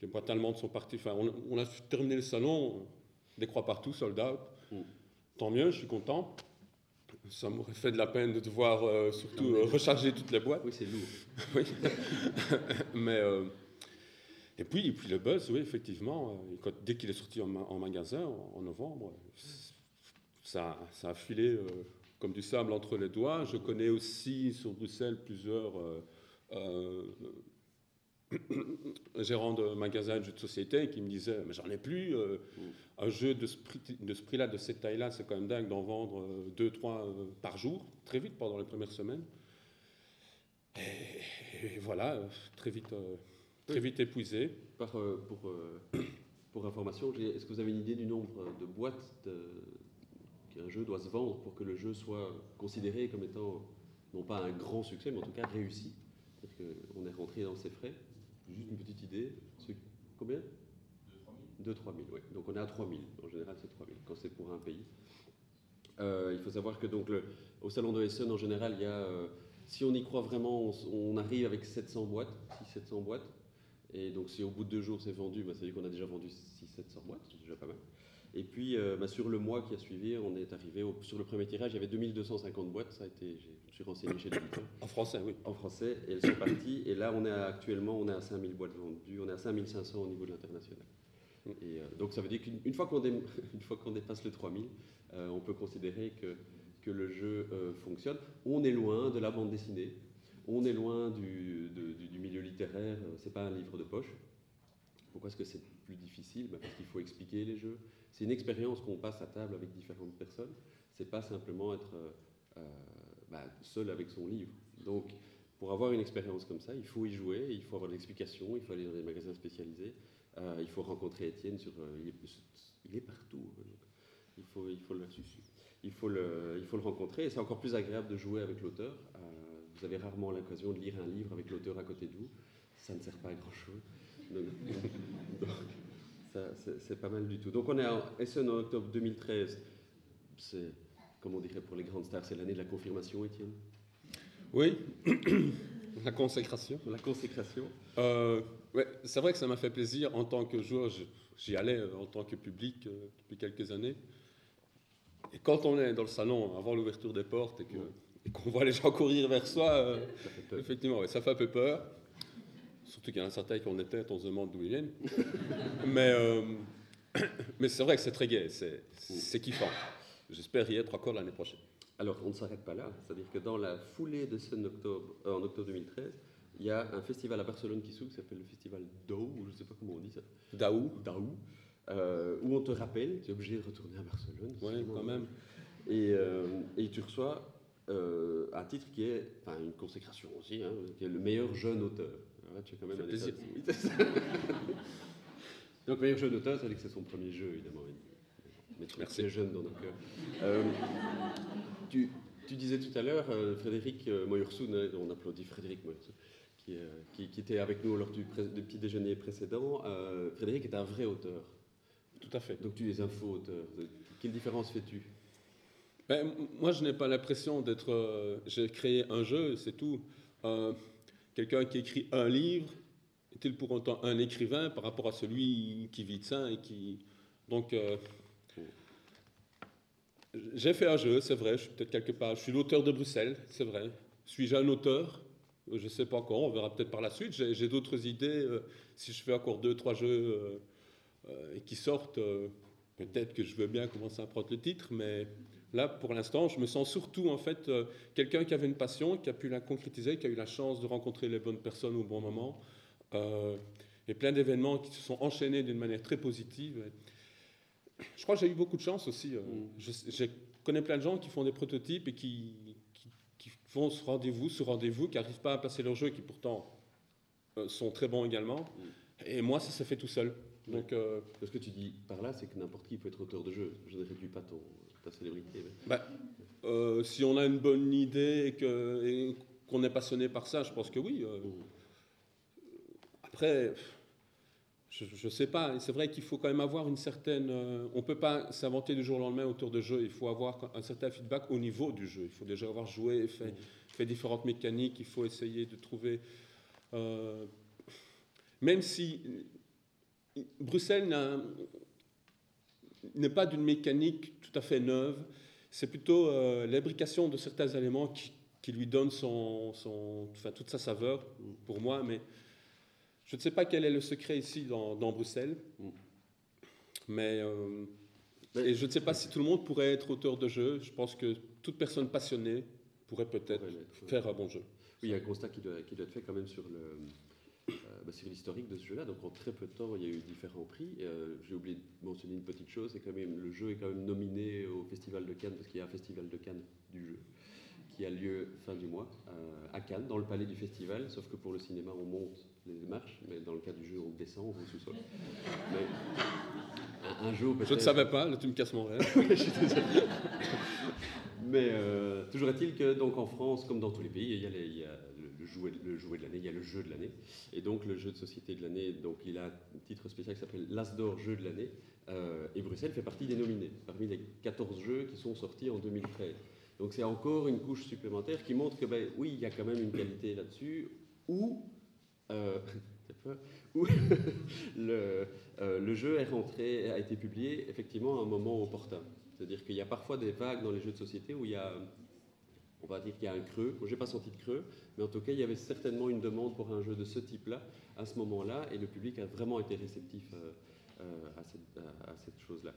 Les boîtes allemandes sont parties. Enfin, on, on a terminé le salon, des croix partout, sold out. Mm. Tant mieux, je suis content. Ça m'aurait fait de la peine de devoir euh, surtout euh, recharger toutes les boîtes. Oui, c'est lourd. [LAUGHS] Oui. [LAUGHS] Mais euh, et puis, et puis le buzz, oui, effectivement, quand- dès qu'il est sorti en, ma- en magasin en, en novembre, ça, ça a filé comme du sable entre les doigts. Je connais aussi sur Bruxelles plusieurs euh, euh, gérants de magasins de jeux de société qui me disaient mais j'en ai plus. euh, un jeu de ce prix- de ce prix-là, de cette taille-là, c'est quand même dingue d'en vendre euh, deux, trois euh, par jour, très vite pendant les premières semaines. Et, et voilà, euh, très vite, euh, très vite épuisé. Par, euh, pour, euh, pour information, est-ce que vous avez une idée du nombre de boîtes de- qu'un jeu doit se vendre pour que le jeu soit considéré comme étant, non pas un grand succès, mais en tout cas réussi? C'est-à-dire qu'on est rentré dans ses frais Juste une petite idée. Combien? 2-3 000, oui. Donc on est à 3 000. En général, c'est 3 000 quand c'est pour un pays. Euh, il faut savoir que donc le- au salon de Essen, en général, il y a, euh, si on y croit vraiment, on, on arrive avec 700 boîtes, 600-700 boîtes. Et donc si au bout de deux jours c'est vendu, bah, ça veut dire qu'on a déjà vendu 600-700 boîtes, c'est déjà pas mal. Et puis euh, bah, sur le mois qui a suivi, on est arrivé au- sur le premier tirage, il y avait 2250 boîtes, ça a été, je me suis renseigné chez l'éditeur En français, oui. en français, et elles sont parties. Et là, on est à- actuellement, on est à 5000 boîtes vendues, on est à 5500 au niveau de l'international. Et euh, donc ça veut dire qu'une une fois qu'on dé- [LAUGHS] dépasse le 3000, euh, on peut considérer que, que le jeu euh, fonctionne. On est loin de la bande dessinée, on est loin du, de- du, du milieu littéraire, c'est pas un livre de poche. Pourquoi est-ce que c'est plus difficile Ben, Parce qu'il faut expliquer les jeux. C'est une expérience qu'on passe à table avec différentes personnes. C'est pas simplement être euh, euh, bah, seul avec son livre. Donc, pour avoir une expérience comme ça, il faut y jouer, il faut avoir l'explication, il faut aller dans des magasins spécialisés, euh, il faut rencontrer Étienne sur. il, est, partout. il faut, le, il faut le, rencontrer. Et c'est encore plus agréable de jouer avec l'auteur. Vous avez rarement l'occasion de lire un livre avec l'auteur à côté de vous. Ça ne sert pas à grand Donc, [LAUGHS] c'est, pas mal du tout. Donc on est à Essen en octobre 2013. C'est, comme on dirait pour les grandes stars, c'est l'année de la confirmation, Étienne? Oui, [COUGHS] la consécration. La consécration. Euh, ouais, c'est vrai que ça m'a fait plaisir en tant que joueur. J'y allais euh, en tant que public euh, depuis quelques années. Et quand on est dans le salon avant l'ouverture des portes et que- et qu'on voit les gens courir vers soi, euh, effectivement, ouais, ça fait un peu peur. Surtout qu'il y en a certains qui ont des têtes, on se demande d'où ils viennent. [LAUGHS] mais euh, [COUGHS] mais c'est vrai que c'est très gai, c'est kiffant. J'espère y être encore l'année prochaine. Alors, on ne s'arrête pas là. C'est-à-dire que dans la foulée de Sun octobre, euh, en octobre 2013, il y a un festival à Barcelone qui s'ouvre, qui s'appelle le festival DAO, ou je ne sais pas comment on dit ça. Daou, DAO, euh, où on te rappelle, tu es obligé de retourner à Barcelone. sinon, quand même. Et, euh, et tu reçois un titre qui est, enfin une consécration aussi, hein, qui est le meilleur jeune auteur. Là, tu as quand même un de- Donc meilleur jeune auteur, ça veut dire que c'est son premier jeu, évidemment. Mais tu es Merci. très jeune dans nos cœurs. Euh, tu, tu disais tout à l'heure, euh, Frédéric euh, Moyursoun, hein, on applaudit Frédéric Moyursoun, qui, euh, qui, qui était avec nous lors du, pré- du petit déjeuner précédent. Euh, Frédéric est un vrai auteur. Tout à fait. Donc tu es un faux auteur. Quelle différence fais-tu? Ben, moi, je n'ai pas l'impression d'être. euh, J'ai créé un jeu, c'est tout. Quelqu'un qui écrit un livre est-il pour autant un écrivain par rapport à celui qui vit de ça et qui. Donc. euh, j'ai fait un jeu, c'est vrai, je suis peut-être quelque part. Je suis l'auteur de Bruxelles, c'est vrai. Suis-je un auteur? Je ne sais pas encore, on verra peut-être par la suite. J'ai d'autres idées. euh, si je fais encore deux, trois jeux euh, qui sortent, peut-être que je veux bien commencer à prendre le titre, mais là, pour l'instant, je me sens surtout en fait euh, quelqu'un qui avait une passion, qui a pu la concrétiser, qui a eu la chance de rencontrer les bonnes personnes au bon moment, euh, et plein d'événements qui se sont enchaînés d'une manière très positive. Je crois que j'ai eu beaucoup de chance aussi. euh, Mm. je, je connais plein de gens qui font des prototypes et qui, qui, qui font ce rendez-vous, ce rendez-vous, qui n'arrivent pas à passer leur jeu, qui pourtant euh, sont très bons également. Et moi, ça s'est fait tout seul. Donc, euh, Ce que tu dis par là, c'est que n'importe qui peut être auteur de jeu. Je ne réduis pas ton, célébrité. mais- Bah, euh, si on a une bonne idée et qu'on est passionné par ça, je pense que oui. euh. Après, je ne sais pas. C'est vrai qu'il faut quand même avoir une certaine. euh, on ne peut pas s'inventer du jour au lendemain autour de jeu. Il faut avoir un certain feedback au niveau du jeu. Il faut déjà avoir joué et fait, fait différentes mécaniques. Il faut essayer de trouver. même si Bruxelles n'a- n'est pas d'une mécanique tout à fait neuve, c'est plutôt euh, l'imbrication de certains éléments qui, qui lui donnent son, son- enfin, toute sa saveur pour moi, mais je ne sais pas quel est le secret ici dans, dans Bruxelles, mais euh, Mais- et je ne sais pas si tout le monde pourrait être auteur de jeu. Je pense que toute personne passionnée pourrait peut-être faire un bon jeu. Oui, il y a un constat qui doit, qui doit être fait quand même sur le. Euh, bah, sur l'historique de ce jeu-là, donc en très peu de temps, il y a eu différents prix. Euh, J'ai oublié de mentionner une petite chose, c'est quand même le jeu est quand même nominé au Festival de Cannes parce qu'il y a un Festival de Cannes du jeu qui a lieu fin du mois euh, à Cannes, dans le palais du festival. Sauf que pour le cinéma, on monte les marches, mais dans le cas du jeu, on descend au sous-sol. Un, un jour, Je ne savais pas, là tu me casses mon rêve. [LAUGHS] Mais euh, toujours est-il que donc en France, comme dans tous les pays, il y a, les- il y a le jouet de l'année, il y a le jeu de l'année. Et donc le jeu de société de l'année, donc il a un titre spécial qui s'appelle l'As d'or jeu de l'année. Euh, et Bruxelles fait partie des nominés, parmi les 14 jeux qui sont sortis en 2013. Donc c'est encore une couche supplémentaire qui montre que ben, oui, il y a quand même une qualité là-dessus, euh, [LAUGHS] où [LAUGHS] le, euh, le jeu a été publié effectivement à un moment opportun. C'est-à-dire qu'il y a parfois des vagues dans les jeux de société où il y a, on va dire qu'il y a un creux. J'ai pas senti de creux, mais en tout cas, il y avait certainement une demande pour un jeu de ce type-là à ce moment-là, et le public a vraiment été réceptif euh, euh, à cette, chose-là.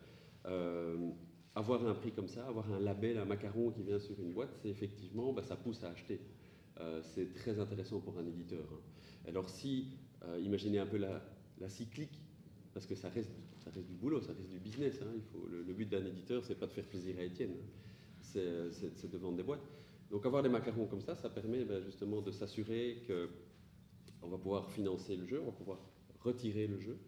Euh, avoir un prix comme ça, avoir un label, un macaron qui vient sur une boîte, c'est effectivement, bah, ça pousse à acheter. C'est très intéressant pour un éditeur. hein. Alors si, imaginez un peu la, cyclique, parce que ça reste, du boulot, ça reste du business. hein. Le, but d'un éditeur, c'est pas de faire plaisir à Étienne, hein. c'est de vendre des boîtes. Donc avoir des macarons comme ça, ça permet ben, justement de s'assurer que on va pouvoir financer le jeu, on va pouvoir retirer le jeu.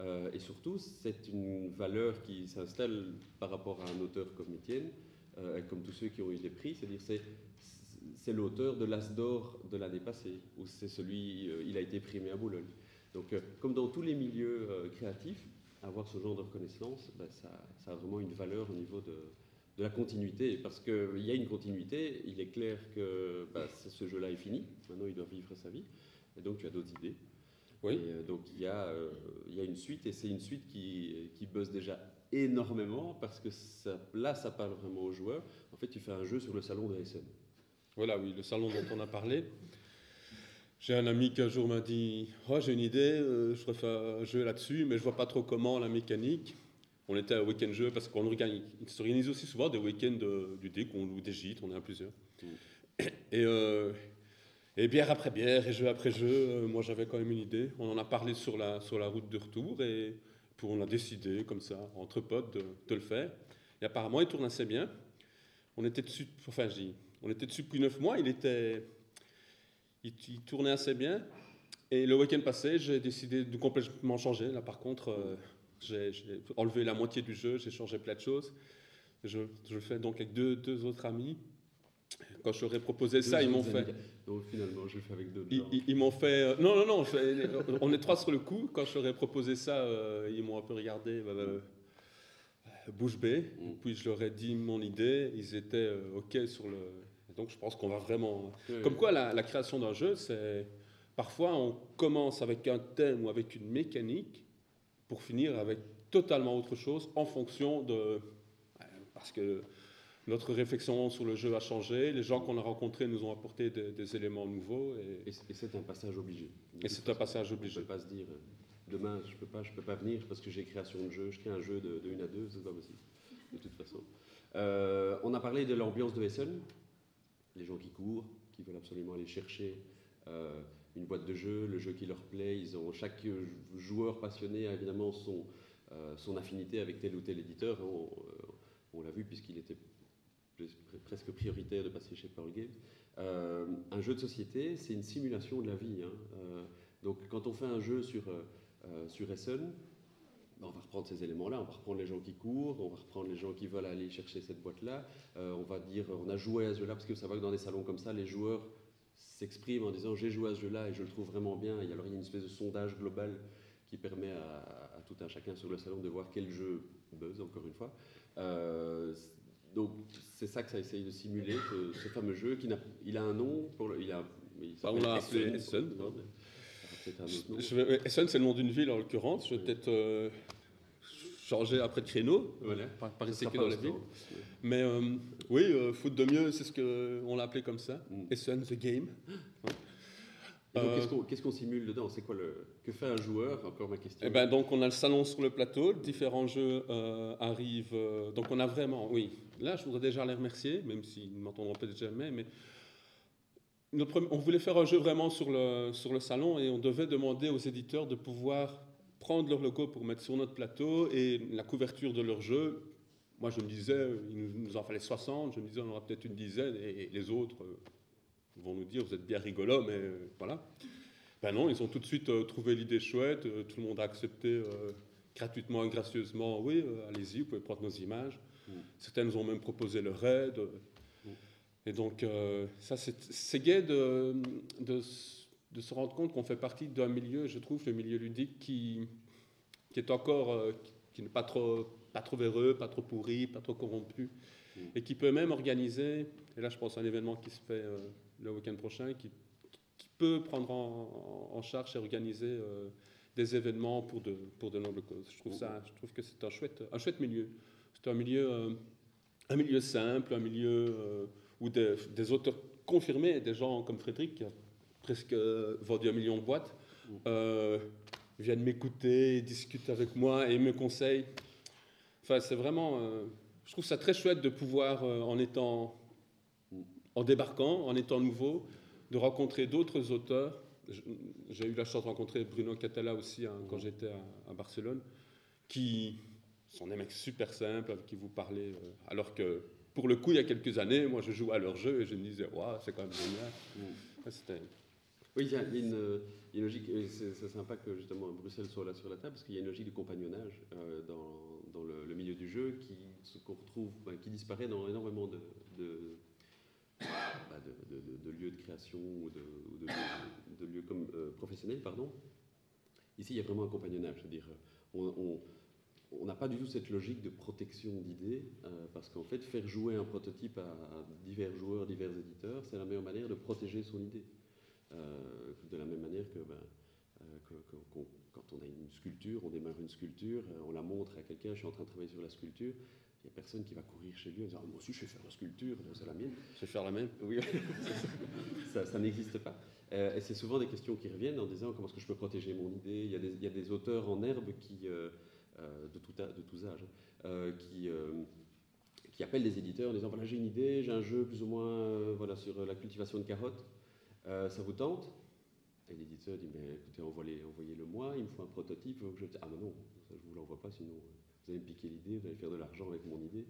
Euh, et surtout, c'est une valeur qui s'installe par rapport à un auteur comme Étienne, euh, comme tous ceux qui ont eu des prix, c'est-à-dire c'est c'est l'auteur de l'As d'or de l'année passée, ou c'est celui, euh, il a été primé à Boulogne. Donc, euh, comme dans tous les milieux créatifs, avoir ce genre de reconnaissance, ben, ça a vraiment une valeur au niveau de, de la continuité, parce qu'il y a une continuité, il est clair que c'est- ce jeu-là est fini, maintenant il doit vivre sa vie, et donc tu as d'autres idées. Oui. Et, euh, donc il y, a, euh, il y a une suite, et c'est une suite qui, qui buzz déjà énormément, parce que ça, là, ça parle vraiment aux joueurs. En fait, tu fais un jeu sur le salon de SN. Voilà, oui, le salon dont on a parlé. J'ai un ami qui un jour m'a dit oh, J'ai une idée, euh, je refais un jeu là-dessus, mais je vois pas trop comment la mécanique. On était à week-end jeu parce qu'on organise, s'organise aussi souvent des week-ends euh, du DIC, on loue des gîtes, on est à plusieurs. Et, euh, et bière après bière et jeu après jeu, euh, moi j'avais quand même une idée. On en a parlé sur la, sur la route de retour et puis on a décidé, comme ça, entre potes, de, de le faire. Et apparemment, il tourne assez bien. on était dessus, enfin, on était dessus depuis neuf mois. Il était, il, tournait assez bien. Et le week-end passé, j'ai décidé de complètement changer. Là, par contre, euh, j'ai enlevé la moitié du jeu, j'ai changé plein de choses. Je, je, le fais donc avec deux, deux autres amis. Quand je leur ai proposé ça, ils m'ont fait. Donc finalement, je le fais avec d'autres. Ils, m'ont fait. Euh, non, non, non. on est trois sur le coup. Quand je leur ai proposé ça, euh, ils m'ont un peu regardé. Bah, bah, bouche bée. Mm. Puis je leur ai dit mon idée. Ils étaient OK sur le. Donc je pense qu'on va vraiment. Comme quoi, la, la création d'un jeu, c'est Parfois, on commence avec un thème ou avec une mécanique pour finir avec totalement autre chose en fonction de... Parce que notre réflexion sur le jeu a changé, les gens qu'on a rencontrés nous ont apporté des, éléments nouveaux. Et, c'est un passage obligé. Et c'est un passage obligé. On ne peut pas se dire, demain, je ne peux, pas, peux pas venir parce que j'ai création de jeu, je crée un jeu de, de une à deux, c'est pas possible, de toute façon. Euh, on a parlé de l'ambiance de Essen, les gens qui courent, qui veulent absolument aller chercher euh, une boîte de jeu, le jeu qui leur plaît. Ils ont, chaque joueur passionné a évidemment son, euh, son affinité avec tel ou tel éditeur. Hein. Euh, on, l'a vu puisqu'il était presque prioritaire de passer chez Pearl Games. Euh, un jeu de société, c'est une simulation de la vie. Hein. donc quand on fait un jeu sur, sur Essen, ben, on va reprendre ces éléments-là, on va reprendre les gens qui courent, on va reprendre les gens qui veulent aller chercher cette boîte-là. on va dire, on a joué à ce jeu-là, parce que ça va que dans des salons comme ça, les joueurs s'exprime en disant j'ai joué à ce jeu-là et je le trouve vraiment bien. Et alors il y a une espèce de sondage global qui permet à, tout un chacun sur le salon de voir quel jeu buzz, encore une fois. Euh, donc c'est ça que ça essaye de simuler, ce, fameux jeu qui n'a, il a un nom, pour le, il a, bah, on l'a appelé Essen. Essen, c'est le nom d'une ville en l'occurrence. Je vais peut-être euh, changer après de créneau, voilà. que dans la ville. Mais euh, oui, euh, foot de mieux, c'est ce qu'on l'a appelé comme ça. Mm. Essen, the game. Euh, qu'est-ce qu'on simule dedans? C'est quoi le que fait un joueur? Encore ma question. Eh ben, donc on a le salon sur le plateau, différents jeux arrivent. donc on a vraiment, oui. Là, je voudrais déjà les remercier, même s'ils ne m'entendront peut-être jamais, mais on voulait faire un jeu vraiment sur le sur le salon et on devait demander aux éditeurs de pouvoir prendre leur logo pour mettre sur notre plateau et la couverture de leur jeu moi, je me disais, il nous en fallait 60, je me disais, on aura peut-être une dizaine, et, les autres euh, vont nous dire, vous êtes bien rigolo, mais euh, voilà. Ben non, ils ont tout de suite euh, trouvé l'idée chouette, tout le monde a accepté gratuitement et gracieusement, oui, allez-y, vous pouvez prendre nos images. Mm. Certains nous ont même proposé leur aide. Mm. Et donc, ça, c'est gai de, de, de, se rendre compte qu'on fait partie d'un milieu, je trouve, le milieu ludique, qui, qui est encore, qui n'est pas trop pas trop véreux, pas trop pourri, pas trop corrompu, mm. et qui peut même organiser, et là je pense à un événement qui se fait euh, le week-end prochain, qui, peut prendre en, charge et organiser euh, des événements pour de, pour de nobles causes. Je trouve, ça, je trouve que c'est un chouette, un chouette milieu. C'est un milieu, euh, un milieu simple, un milieu où des, des, auteurs confirmés, des gens comme Frédéric, qui a presque vendu un million de boîtes, mm. viennent m'écouter, discutent avec moi et me conseillent c'est vraiment. Euh, je trouve ça très chouette de pouvoir, euh, en étant. en débarquant, en étant nouveau, de rencontrer d'autres auteurs. J'ai eu la chance de rencontrer Bruno Catala aussi hein, quand j'étais à, Barcelone, qui sont des mecs super simples avec qui vous parlez. Euh, alors que, pour le coup, il y a quelques années, moi je jouais à leur jeu et je me disais, waouh, c'est quand même génial. C'était oui, il y a, une, logique, c'est sympa que justement Bruxelles soit là sur la table, parce qu'il y a une logique de compagnonnage euh, dans, le, milieu du jeu qui, retrouve, qui disparaît dans énormément de, bah, de, lieux de création ou de, lieux comme, euh, professionnels. Ici, il y a vraiment un compagnonnage, c'est-à-dire on n'a pas du tout cette logique de protection d'idées, euh, parce qu'en fait, faire jouer un prototype à divers joueurs, divers éditeurs, c'est la meilleure manière de protéger son idée. Euh, de la même manière que, ben, euh, quand on a une sculpture, on démarre une sculpture, euh, on la montre à quelqu'un, je suis en train de travailler sur la sculpture, il n'y a personne qui va courir chez lui en disant Moi aussi, je vais faire la sculpture, c'est la mienne. Je vais faire la même. Oui, [LAUGHS] ça, n'existe pas. et c'est souvent des questions qui reviennent en disant Comment est-ce que je peux protéger mon idée? Il y, a des, il y, a des, auteurs en herbe qui, de, tout, de tous âges qui, qui appellent les éditeurs en disant Voilà, j'ai une idée, j'ai un jeu plus ou moins voilà, sur la cultivation de carottes. Euh, ça vous tente? Et l'éditeur dit, mais écoutez, envoyez-le moi, il me faut un prototype. Je ah mais non, ça, je ne vous l'envoie pas, sinon vous allez me piquer l'idée, vous allez faire de l'argent avec mon idée.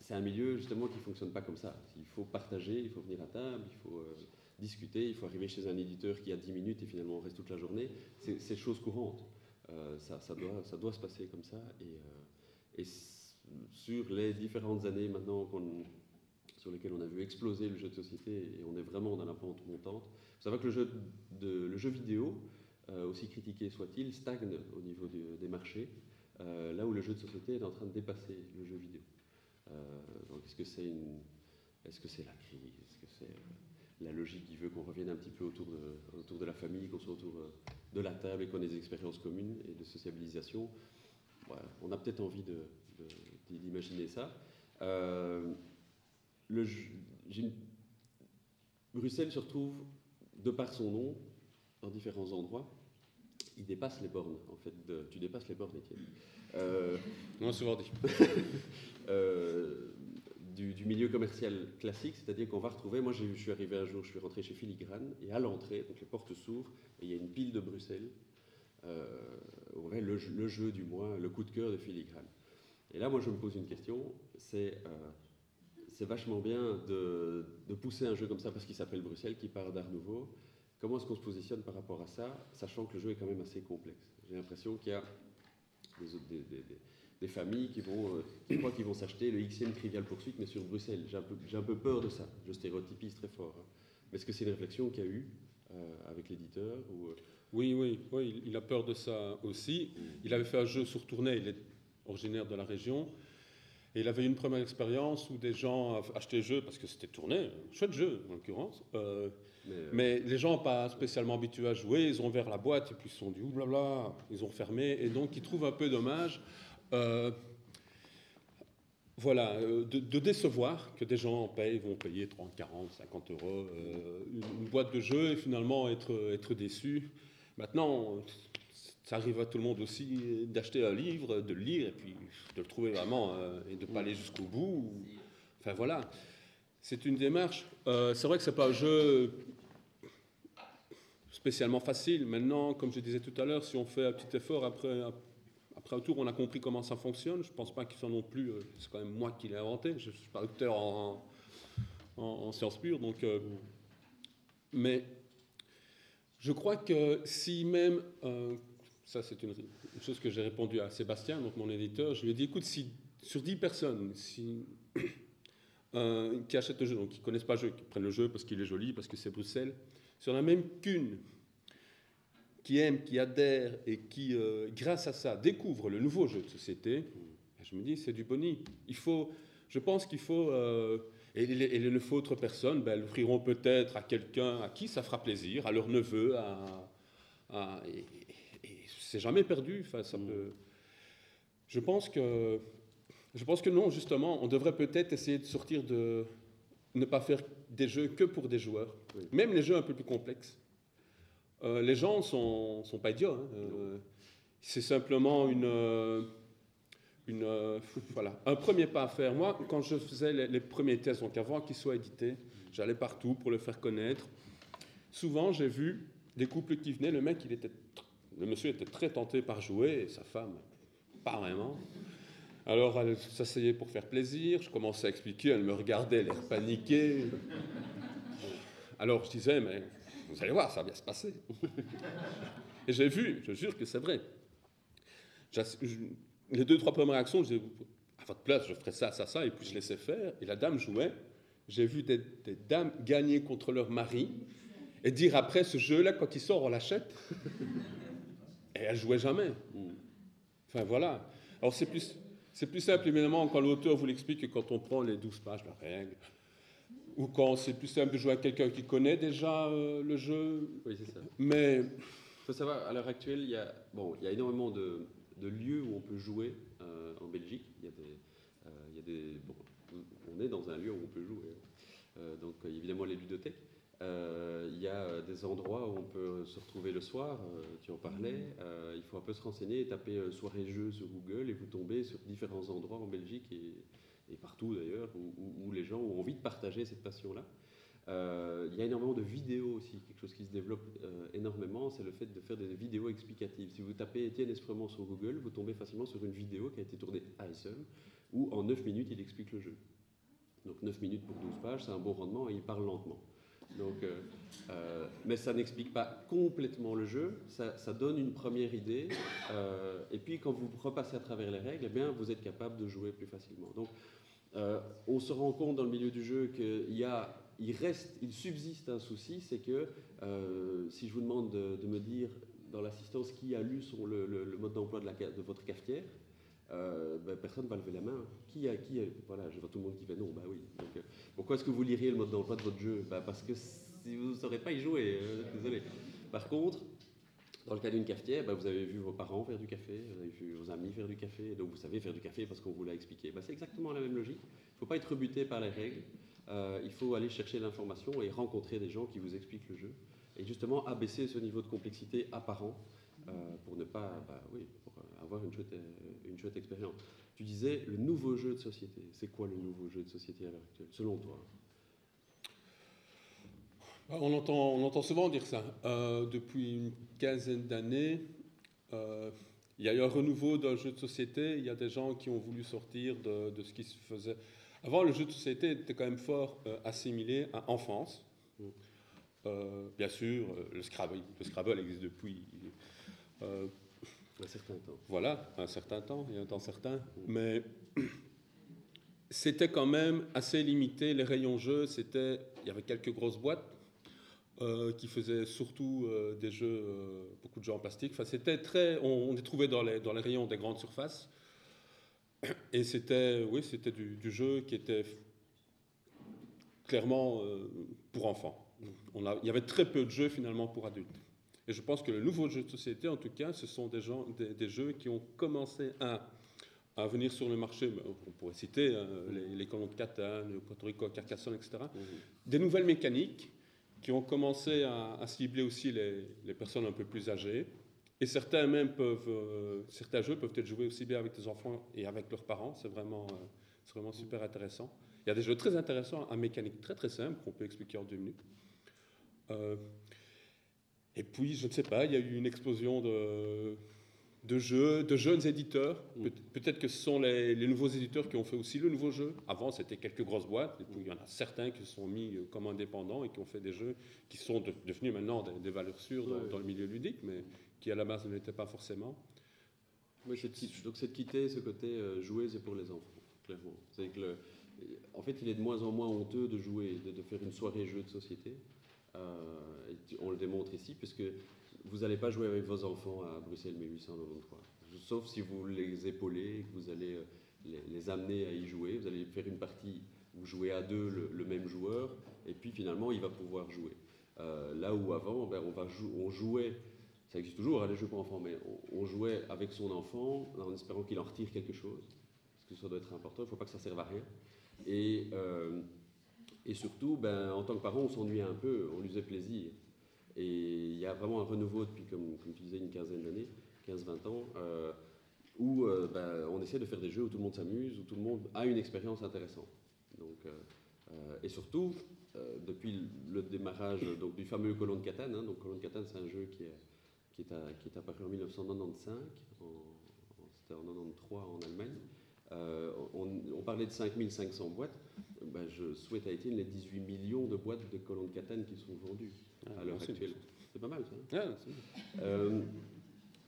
c'est un milieu justement qui fonctionne pas comme ça. Il faut partager, il faut venir à table, il faut euh, discuter, il faut arriver chez un éditeur qui a 10 minutes et finalement on reste toute la journée. C'est chose courante. Euh, ça, doit, se passer comme ça. Et, sur les différentes années maintenant sur lesquelles on a vu exploser le jeu de société et on est vraiment dans la pente montante, ça va que le jeu, vidéo, aussi critiqué soit-il, stagne au niveau des marchés. là où le jeu de société est en train de dépasser le jeu vidéo. Euh, donc est-ce que c'est la crise, est-ce que c'est la logique qui veut qu'on revienne un petit peu autour de, la famille, qu'on soit autour euh, de la table et qu'on ait des expériences communes et de sociabilisation? On a peut-être envie d'imaginer ça. Le, Bruxelles se retrouve, de par son nom, dans différents endroits. Il dépasse les bornes, en fait. De, tu dépasses les bornes, Étienne. Euh, non, souvent dit. [LAUGHS] Euh, du, milieu commercial classique, c'est-à-dire qu'on va retrouver, moi je suis arrivé un jour, je suis rentré chez Filigrane, et à l'entrée, donc les portes s'ouvrent, et il y a une pile de Bruxelles, euh, le, le, jeu du mois, le coup de cœur de Filigrane. Et là, moi je me pose une question, c'est euh, c'est vachement bien de, de, pousser un jeu comme ça parce qu'il s'appelle Bruxelles, qui part d'Art Nouveau. Comment est-ce qu'on se positionne par rapport à ça, sachant que le jeu est quand même assez complexe? J'ai l'impression qu'il y a des, des, des, familles qui vont, euh, qui croient qu'ils vont s'acheter le XM Trivial Poursuite, mais sur Bruxelles. J'ai un, peu, un peu peur de ça. Je stéréotypise très fort. Hein. Est-ce que c'est une réflexion qu'il y a eu euh, avec l'éditeur ou... Euh? Oui, oui, oui, il a peur de ça aussi. Il avait fait un jeu sur tournée, il est originaire de la région. Et il avait une première expérience où des gens achetaient le jeu parce que c'était tourné, chouette jeu en l'occurrence. mais, les gens pas spécialement habitués à jouer, ils ont ouvert la boîte et puis ils se sont dit oublabla, ils ont fermé et donc ils trouvent un peu dommage euh, voilà, euh, de, décevoir que des gens payent, vont payer 30, 40, 50 euros euh, une, boîte de jeu et finalement être, être déçus. Maintenant, ça arrive à tout le monde aussi d'acheter un livre, de le lire et puis de le trouver vraiment et de ne pas aller jusqu'au bout. Enfin voilà, c'est une démarche. c'est vrai que ce n'est pas un jeu spécialement facile. Maintenant, comme je disais tout à l'heure, si on fait un petit effort après, après autour, on a compris comment ça fonctionne. Je ne pense pas qu'il soit non plus. Euh, c'est quand même moi qui l'ai inventé. Je ne suis pas docteur en, en, sciences pures. Donc, euh, mais je crois que si même. Ça, c'est une, chose que j'ai répondu à Sébastien, donc mon éditeur. Je lui ai dit écoute, si sur 10 personnes, si. [COUGHS] qui achètent le jeu, donc qui ne connaissent pas le jeu, qui prennent le jeu parce qu'il est joli, parce que c'est Bruxelles, si on a même qu'une qui aiment, qui adhèrent et qui, euh, grâce à ça, découvrent le nouveau jeu de société, je me dis, c'est du boni. Il faut, je pense qu'il faut, euh, et, et, le faut autre personne, ben, elles l'offriront peut-être à quelqu'un à qui ça fera plaisir, à leur neveu, à, c'est jamais perdu. Enfin, ça peut, je pense que, je pense que non, justement, on devrait peut-être essayer de sortir de, ne pas faire des jeux que pour des joueurs, même les jeux un peu plus complexes. Euh, les gens sont, sont pas idiots. Hein. Euh, c'est simplement une, euh, une [LAUGHS] voilà, un premier pas à faire. Moi, quand je faisais les, premiers tests, donc avant qu'ils soient édités, j'allais partout pour le faire connaître. Souvent, j'ai vu des couples qui venaient. Le mec, il était, le monsieur était très tenté par jouer, et sa femme, pas vraiment. Alors, elle s'asseyait pour faire plaisir. Je commençais à expliquer. Elle me regardait, l'air paniqué. Alors, je disais, mais vous allez voir, ça va bien se passer. et j'ai vu, je jure que c'est vrai. Les deux, trois premières réactions, je disais, à votre place, je ferais ça, ça, ça, et puis je laissais faire. Et la dame jouait. J'ai vu des, dames gagner contre leur mari et dire après ce jeu-là, quand il sort, on l'achète. Et elle jouait jamais. Enfin voilà. Alors c'est plus, c'est plus simple évidemment quand l'auteur vous l'explique que quand on prend les 12 pages de règles, ou quand c'est plus simple de jouer à quelqu'un qui connaît déjà euh, le jeu. Oui, c'est ça. Mais. Il faut savoir, à l'heure actuelle, il y a, bon, il y a énormément de, de lieux où on peut jouer euh, en Belgique. Il y a des. Euh, il y a des bon, on est dans un lieu où on peut jouer. Donc, évidemment, les ludothèques. Il y a des endroits où on peut se retrouver le soir, tu en parlais. il faut un peu se renseigner, taper soirée jeu sur Google et vous tombez sur différents endroits en Belgique et, et partout d'ailleurs, où, les gens ont envie de partager cette passion-là. Euh, il y a énormément de vidéos aussi, quelque chose qui se développe euh, énormément, c'est le fait de faire des vidéos explicatives. Si vous tapez Étienne Espremont sur Google, vous tombez facilement sur une vidéo qui a été tournée à Essen, où en 9 minutes il explique le jeu. Donc 9 minutes pour 12 pages, c'est un bon rendement et il parle lentement. Donc, euh, euh, mais ça n'explique pas complètement le jeu, ça, donne une première idée, euh, et puis quand vous repassez à travers les règles, eh bien, vous êtes capable de jouer plus facilement. Donc, on se rend compte dans le milieu du jeu qu'il reste, il subsiste un souci, c'est que si je vous demande de, me dire dans l'assistance qui a lu son, le, mode d'emploi de votre cafetière, euh, ben, personne ne va lever la main. Qui a, qui a- voilà, je vois tout le monde qui fait non, bah oui. Euh, pourquoi est-ce que vous liriez le mode d'emploi de votre jeu? Bah, Parce que si vous ne saurez pas y jouer, euh, [LAUGHS] désolé. Par contre, dans le cas d'une cafetière, bah, vous avez vu vos parents faire du café, vous avez vu vos amis faire du café, donc vous savez faire du café parce qu'on vous l'a expliqué. Bah, c'est exactement la même logique. Il ne faut pas être rebuté par les règles. Euh, il faut aller chercher l'information et rencontrer des gens qui vous expliquent le jeu. Et justement, abaisser ce niveau de complexité apparent pour ne pas, bah, oui, pour euh, avoir une chouette, euh, une chouette expérience. Tu disais le nouveau jeu de société. C'est quoi le nouveau jeu de société à l'heure actuelle, selon toi? Bah, On entend, on entend souvent dire ça. Euh, depuis une quinzaine d'années, euh, il y a eu un renouveau d'un jeu de société. Il y a des gens qui ont voulu sortir de, de ce qui se faisait. Avant, le jeu de société était quand même fort euh, assimilé à enfance. Mm. Euh, bien sûr, euh, le Scrabble, le Scrabble existe depuis euh, Un certain temps. voilà, un certain temps, il y a un temps certain. Mais [CLEARS THROAT] c'était quand même assez limité. Les rayons jeux, c'était, il y avait quelques grosses boîtes euh, qui faisaient surtout euh, des jeux, euh, beaucoup de jeux en plastique. Enfin, c'était très, on, on les trouvait dans les, dans les rayons des grandes surfaces. [CLEARS THROAT] Et c'était, oui, c'était du, du jeu qui était clairement pour enfants. On a, il y avait très peu de jeux finalement pour adultes. Et je pense que le nouveau jeu de société, en tout cas, ce sont des, gens, des, des jeux qui ont commencé à, à venir sur le marché. On pourrait citer euh, les, les colons de Catane, le Puerto Rico, Carcassonne, etc. Des nouvelles mécaniques qui ont commencé à, à cibler aussi les, les personnes un peu plus âgées. Et certains même peuvent, euh, certains jeux peuvent être joués aussi bien avec des enfants et avec leurs parents. C'est vraiment, euh, c'est vraiment super intéressant. Il y a des jeux très intéressants à mécanique très très simple qu'on peut expliquer en deux minutes. Euh, et puis, je ne sais pas, il y a eu une explosion de, de jeux, de jeunes éditeurs. Mm. Peut- Peut-être que ce sont les, les nouveaux éditeurs qui ont fait aussi le nouveau jeu. Avant, c'était quelques grosses boîtes. Et puis, il y en a certains qui se sont mis euh, comme indépendants et qui ont fait des jeux qui sont de- devenus maintenant des, des valeurs sûres dans, le milieu ludique, mais qui à la base ne l'étaient pas forcément. Oui, c'est de quitter- donc c'est de quitter ce côté euh, jouer, c'est pour les enfants, clairement. C'est que le- en fait, il est de moins en moins honteux de jouer, de, de faire une soirée jeu de société. Euh, on le démontre ici, puisque vous n'allez pas jouer avec vos enfants à Bruxelles 1893. Sauf si vous les épaulez, que vous allez euh, les, amener à y jouer. Vous allez faire une partie, vous jouez à deux le, même joueur, et puis finalement, il va pouvoir jouer. Euh, là où avant, ben, on, jouait ça existe toujours, hein, les jeux pour enfants, mais on, jouait avec son enfant en espérant qu'il en retire quelque chose, parce que ça doit être important, il ne faut pas que ça serve à rien. Et, et surtout, ben, en tant que parent, on s'ennuyait un peu, on lui faisait plaisir. Et il y a vraiment un renouveau depuis, comme, tu disais, une quinzaine d'années, 15-20 ans, euh, où euh, ben, on essaie de faire des jeux où tout le monde s'amuse, où tout le monde a une expérience intéressante. Donc, euh, et surtout, depuis le démarrage donc, du fameux Colon de Catane, hein, donc Colon de Catane, c'est un jeu qui est qui est, apparu en 1995, en- en- c'était en 93 en Allemagne. Euh, on, on parlait de 5500 boîtes. Ben, je souhaite à Étienne les 18 millions de boîtes de colons de Catane qui sont vendues à l'heure Ah, actuelle. C'est pas mal ça. hein Ah, euh,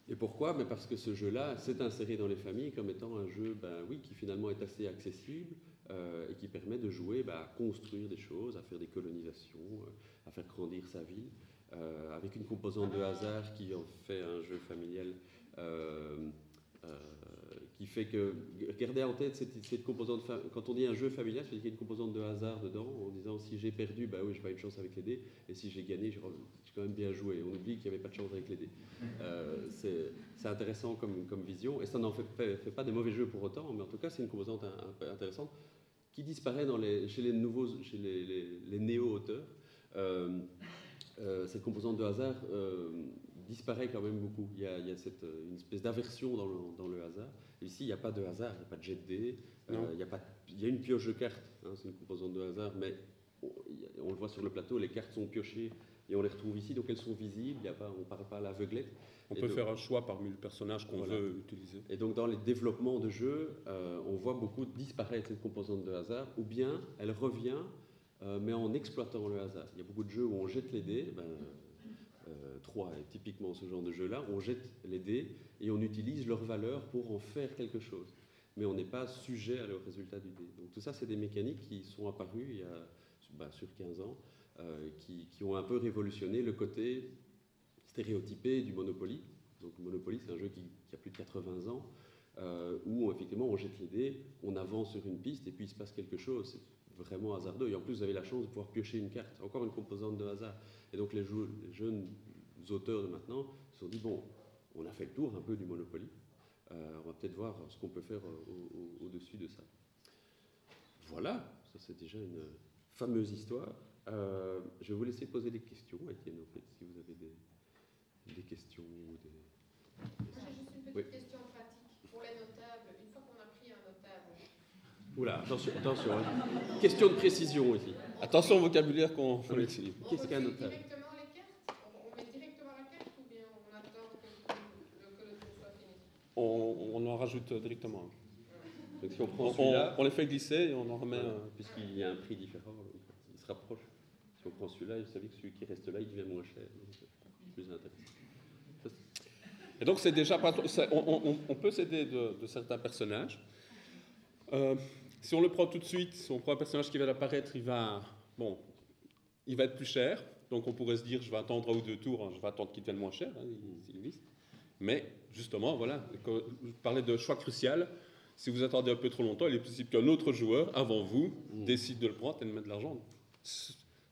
et pourquoi? Ben Parce que ce jeu-là s'est inséré dans les familles comme étant un jeu ben, oui, qui finalement est assez accessible euh, et qui permet de jouer ben, à construire des choses, à faire des colonisations, à faire grandir sa ville, euh, avec une composante de hasard qui en fait un jeu familial. Qui fait que, gardez en tête cette, cette composante, quand on dit un jeu familial, dire qu'il y a une composante de hasard dedans, en disant si j'ai perdu, bah oui, je vais une chance avec les dés, et si j'ai gagné, j'ai j'ai quand même bien joué. On oublie qu'il n'y avait pas de chance avec les dés. [LAUGHS] Euh, c'est c'est intéressant comme, comme vision, et ça n'en fait, fait- fait pas des mauvais jeux pour autant, mais en tout cas, c'est une composante intéressante qui disparaît dans les, chez les nouveaux, chez les, les- les néo-auteurs. Euh, euh, cette composante de hasard euh, disparaît quand même beaucoup. Il y a, il y a cette, une espèce d'aversion dans dans le hasard. Ici, il n'y a pas de hasard, il n'y a pas de jet de dés, euh, il y a, pas, il y a une pioche de cartes, hein, c'est une composante de hasard, mais on, le voit sur le plateau, les cartes sont piochées et on les retrouve ici, donc elles sont visibles, il y a pas, on ne parle pas à l'aveuglette. On Et peut donc- faire un choix parmi le personnage qu'on Voilà. veut utiliser. Et donc dans les développements de jeux, euh, on voit beaucoup disparaître cette composante de hasard, ou bien elle revient, euh, mais en exploitant le hasard. Il y a beaucoup de jeux où on jette les dés, ben, euh, 3 est typiquement ce genre de jeu-là, on jette les dés et on utilise leur valeur pour en faire quelque chose. Mais on n'est pas sujet à le résultat du dé. Donc tout ça, c'est des mécaniques qui sont apparues il y a ben, sur 15 ans, euh, qui, ont un peu révolutionné le côté stéréotypé du Monopoly. Donc Monopoly, c'est un jeu qui, a plus de 80 ans, euh, où effectivement on jette les dés, on avance sur une piste et puis il se passe quelque chose. C'est vraiment hasardeux. Et en plus, vous avez la chance de pouvoir piocher une carte. Encore une composante de hasard. Et donc les jeunes auteurs de maintenant se sont dit, bon, on a fait le tour un peu du Monopoly. Euh, on va peut-être voir ce qu'on peut faire euh, au- au- au-dessus de ça. Voilà, ça c'est déjà une fameuse histoire. Euh, je vais vous laisser poser des questions, Étienne, en fait, si vous avez des, des questions ou des... J'ai juste une petite Oui. question pratique pour les notables. Une fois qu'on a pris un notable, Oula, attention, attention. hein. Question de précision ici. Attention au vocabulaire qu'on utilise. Qu'est-ce qu'un notable? directement les cartes on, on met directement la carte ou bien on attend que, le- que le tour soit fini On, on en rajoute directement. Donc si on prend on- on les fait glisser et on en remet puisqu'il y a un prix différent, il se rapproche. Si on prend celui-là, vous savez que celui qui reste là, il devient moins cher. Donc, plus intéressant. Et donc, c'est déjà pas on, on- peut s'aider de, de certains personnages. Euh, si on le prend tout de suite, si on prend un personnage qui va apparaître, il va, bon, il va être plus cher. Donc, on pourrait se dire, je vais attendre un ou deux tours, hein, je vais attendre qu'il devienne moins cher, hein, il- il glisse. Mais justement, voilà, quand je parlais de choix crucial. Si vous attendez un peu trop longtemps, il est possible qu'un autre joueur, avant vous, Mm. décide de le prendre et de mettre de l'argent.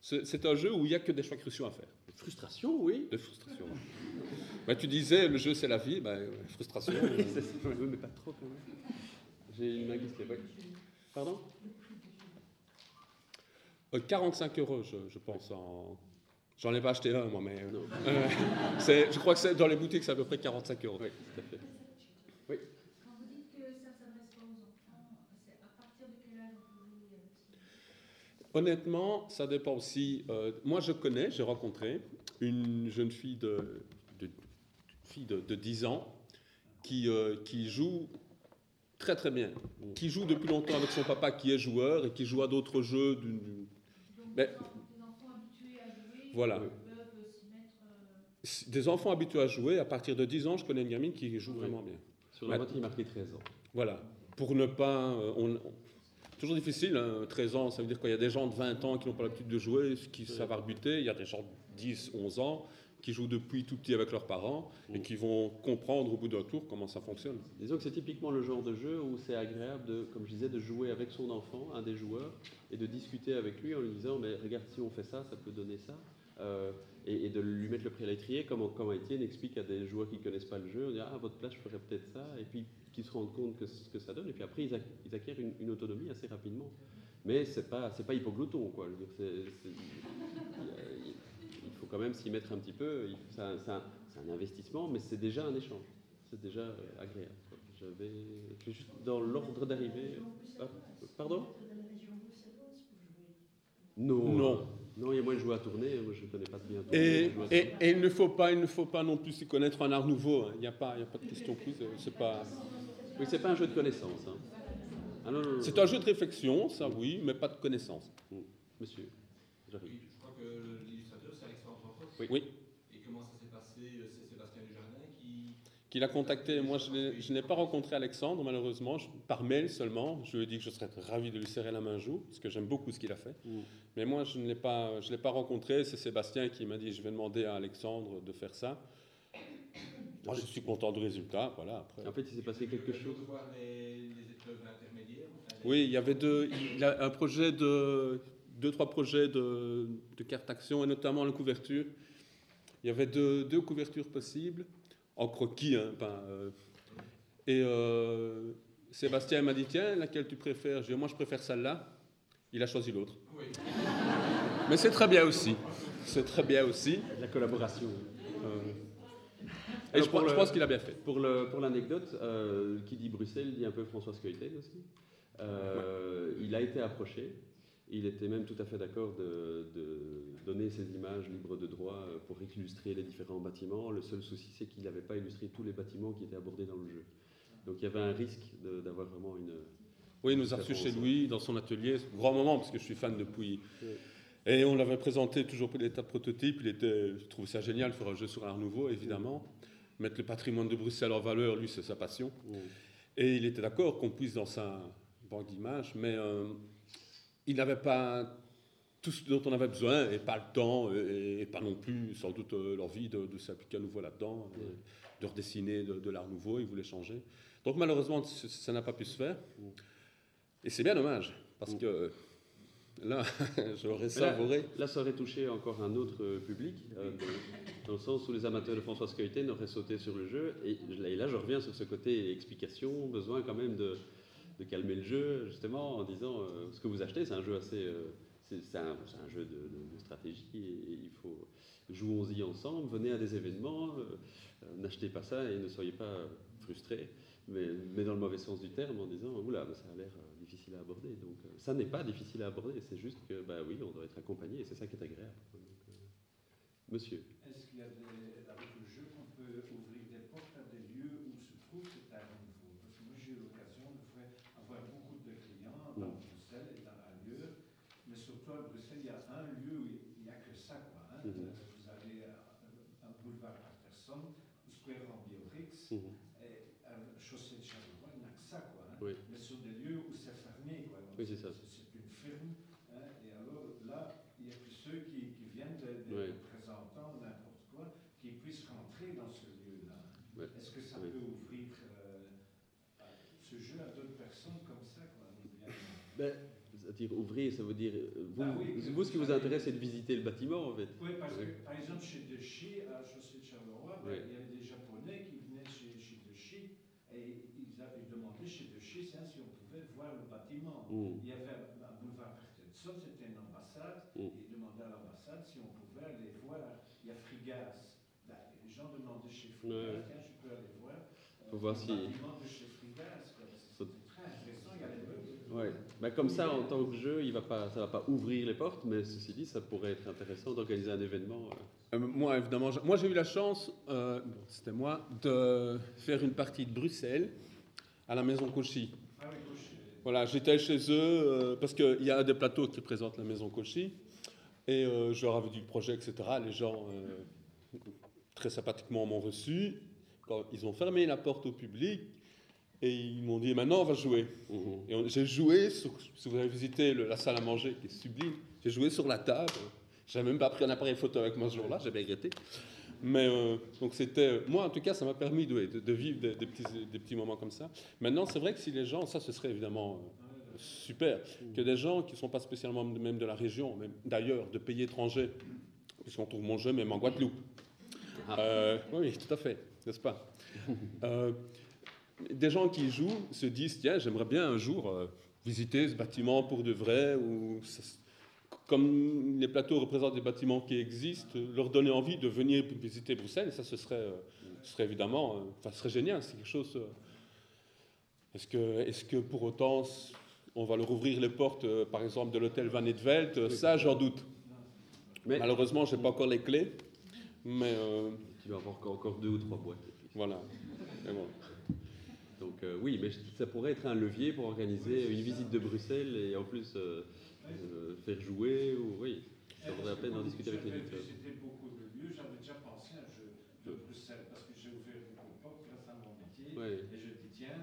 C'est un jeu où il n'y a que des choix cruciaux à faire. Frustration, oui. De frustration. Bah, tu disais, le jeu c'est la vie, bah, euh, frustration. [LAUGHS] euh, ça, oui, mais pas trop quand même. J'ai une main oui. Pardon? Euh, 45 euros, je, je pense. En... J'en ai pas acheté un, moi, mais. euh, euh, je crois que c'est dans les boutiques, c'est à peu près 45 euros. Oui, tout à fait. Quand vous dites que ça s'adresse pas aux enfants, c'est à partir de quel âge avec ça Honnêtement, ça dépend aussi. euh, moi, je connais, j'ai rencontré une jeune fille de, de, fille de, de 10 ans qui, euh, qui joue très très bien, qui joue depuis longtemps avec son papa qui est joueur et qui joue à d'autres jeux. d'une- d'une- Donc, Mais- des enfants- des enfants habitués à jouer Voilà. Des enfants habitués à jouer, à partir de 10 ans, je connais une gamine qui joue Oui. vraiment bien. Sur la boîte, il marqué 13 ans. Voilà. Pour ne pas. euh, on- on- toujours difficile, hein, 13 ans, ça veut dire qu'il y a des gens de 20 ans qui n'ont pas l'habitude de jouer, qui savent arbitrer. Il y a des gens de 10, 11 ans qui jouent depuis tout petit avec leurs parents et qui vont comprendre au bout d'un tour comment ça fonctionne. Disons que c'est typiquement le genre de jeu où c'est agréable, de, comme je disais, de jouer avec son enfant, un des joueurs, et de discuter avec lui en lui disant mais regarde si on fait ça, ça peut donner ça, Euh, et, et de lui mettre le prix à l'étrier, comme, comme Étienne explique à des joueurs qui ne connaissent pas le jeu, on dit ah à votre place je ferais peut-être ça, et puis qu'ils se rendent compte que ce que ça donne, et puis après ils, ac- ils acquièrent une, une autonomie assez rapidement. Mais c'est pas c'est pas hypoglouton quoi. Je veux dire, c'est- c'est- il faut quand même s'y mettre un petit peu. C'est un, investissement, mais c'est déjà un échange. C'est déjà euh, agréable. quoi. J'avais juste dans l'ordre d'arrivée. Ah, pardon? Non. Non. Non, il y a moyen de jouer à tourner. Moi, je ne connais pas bien tourner. Et, et- et il ne faut pas, il ne faut pas non plus s'y connaître un art nouveau. hein. Il n'y a pas, il y a pas de question prise. euh, C'est pas. Oui, c'est pas un jeu de connaissance. hein. Ah C'est un jeu de réflexion, ça oui, mais pas de connaissance. Monsieur, j'arrive. Oui, je crois que l'illustrateur, c'est Alexandre Roche. Oui. Oui. Et comment ça s'est passé euh, C'est Sébastien Desjardins qui. Qu'il a contacté. Moi, je n'ai- pas rencontré Alexandre, malheureusement, je- par mail seulement. Je lui ai dit que je serais ravi de lui serrer la main un jour, parce que j'aime beaucoup ce qu'il a fait. Mm. Mais moi, je ne l'ai pas, je l'ai pas rencontré. C'est Sébastien qui m'a dit je vais demander à Alexandre de faire ça. Moi, je suis content du résultat. Voilà. Après. En fait, il s'est passé quelque chose. de voir les, les épreuves intermédiaires. enfin, Oui, il y avait deux, il a un projet de, deux, trois projets de, de carte action, et notamment la couverture. Il y avait deux, deux couvertures possibles, en croquis. Hein, euh, et euh, Sébastien m'a dit, tiens, laquelle tu préfères? Je dis, moi, je préfère celle-là. Il a choisi l'autre. Oui. Mais c'est très bien aussi. C'est très bien aussi. La collaboration. Euh, et je, pour pense- je le- pense qu'il a bien fait. Pour l'anecdote, euh, qui dit Bruxelles dit un peu François Skeuten aussi. Euh, Il a été approché Il était même tout à fait d'accord de, de donner ces images libres de droit euh, pour illustrer les différents bâtiments. Le seul souci, c'est qu'il n'avait pas illustré tous les bâtiments qui étaient abordés dans le jeu. Donc il y avait un risque d'avoir vraiment une. Oui, il nous a reçus chez Louis, dans son atelier, grand moment, parce que je suis fan depuis. Et on l'avait présenté toujours pour l'état de prototype. Il était, je trouvais ça génial, faire un jeu sur l'art nouveau, évidemment. Mettre le patrimoine de Bruxelles en valeur, lui, c'est sa passion. Et il était d'accord qu'on puisse dans sa banque d'images, mais euh, il n'avait pas tout ce dont on avait besoin, et pas le temps, et, et pas non plus, sans doute, euh, l'envie de, de s'appliquer à nouveau là-dedans, euh, de redessiner de, de l'art nouveau. Il voulait changer. Donc malheureusement, ça n'a pas pu se faire. Et c'est bien dommage, parce que là, [LAUGHS] j'aurais là- savouré. Là, ça aurait touché encore un autre euh, public, euh, dans, le sens où les amateurs de François Scoïten auraient sauté sur le jeu. Et là, je reviens sur ce côté explication, besoin quand même de, de calmer le jeu, justement, en disant euh, ce que vous achetez, c'est un jeu assez. euh, c'est un, jeu de, stratégie et, il faut. Jouons-y ensemble, venez à des événements, euh, n'achetez pas ça et ne soyez pas frustrés, mais, mais dans le mauvais sens du terme, en disant Oula, ça a l'air difficile à aborder. Donc, ça n'est pas difficile à aborder, c'est juste que, bah oui, on doit être accompagné et c'est ça qui est agréable. Monsieur avec le jeu qu'on peut ouvrir des portes à des lieux où se trouve cet art nouveau Parce que moi j'ai eu l'occasion de faire, avoir beaucoup de clients dans Mm. Bruxelles et dans ailleurs, mais surtout à Bruxelles il y a un lieu où il n'y a que ça. Quoi, hein. Mhm. Euh, Vous avez euh, un boulevard Patterson, le Square en Biorix, Mhm. et à la chaussée de Charleroi, il n'y a que ça. Quoi, hein. Oui. Mais sur des lieux où c'est fermé. Quoi. Donc Oui, c'est ça. C'est une firme. hein, et alors là, il n'y a que ceux qui, qui viennent des, des Oui. représentants, n'importe quoi, qui puissent rentrer dans ce lieu-là. Est-ce que ça Oui. peut ouvrir euh, ce jeu à d'autres personnes comme ça ou Ben, c'est-à-dire ouvrir, ça veut dire. euh, Vous, Ah oui, vous, ce qui vous intéresse, c'est de visiter le bâtiment, en fait. Oui, parce que par exemple chez Dechy, à la chaussée de Charleroi, ben, il y avait des Japonais qui venaient chez, chez Dechy et ils avaient demandé chez Dechy hein, si on pouvait voir le bâtiment. Mm. Il y avait un boulevard Patterson, c'était une ambassade, Mm. et ils demandaient à l'ambassade si on pouvait aller voir. Il y a Frigas. Ben, les gens demandaient chez Frigas, Ouais. tiens, je peux aller voir. euh, Faut voir le si- de chez Frigas. C'était très intéressant, il y avait Ouais. Ben, comme ça, en tant que jeu, il va pas, ça ne va pas ouvrir les portes, mais ceci dit, ça pourrait être intéressant d'organiser un événement. euh. Euh, moi, évidemment, j'ai- moi j'ai eu la chance, euh, bon, c'était moi, de faire une partie de Bruxelles à la maison Cauchy. Ah oui, Voilà, j'étais chez eux euh, parce qu'il y a des plateaux qui présentent la maison Cauchy et euh, je leur avais dit le projet, etc. Les gens euh, très sympathiquement m'ont reçu. Quand ils ont fermé la porte au public et ils m'ont dit maintenant on va jouer. Et on- j'ai joué, sur, si vous avez visité le- la salle à manger qui est sublime, j'ai joué sur la table. J'avais même pas pris un appareil photo avec moi ce jour-là, j'ai bien regretté. Mais euh, donc c'était, moi en tout cas, ça m'a permis de, vivre des, des petits, des petits moments comme ça. Maintenant, c'est vrai que si les gens, ça ce serait évidemment euh, super, que des gens qui ne sont pas spécialement même de la région, même d'ailleurs, de pays étrangers, puisqu'on trouve mon jeu même en Guadeloupe. Euh, oui, tout à fait, n'est-ce pas? Euh, Des gens qui jouent se disent, tiens, j'aimerais bien un jour euh, visiter ce bâtiment pour de vrai, ou comme les plateaux représentent des bâtiments qui existent, leur donner envie de venir visiter Bruxelles, ça ce serait, euh, ce serait évidemment, euh, enfin, ce serait génial, c'est quelque chose. euh, est-ce que, est-ce que pour autant on va leur ouvrir les portes, par exemple, de l'hôtel Van Etvelt Ça, j'en doute. Mais Malheureusement, je n'ai pas encore les clés, mais euh, tu vas avoir encore, encore deux ou trois boîtes. voilà. Bon. Donc euh, oui, mais ça pourrait être un levier pour organiser une visite de Bruxelles et en plus euh, euh, faire jouer. Ou, oui, ça vaudrait la peine d'en discuter avec visité beaucoup de lieux, j'avais déjà pensé à un jeu de Bruxelles parce que j'ai ouvert de portes grâce à mon métier. Et je dis, tiens,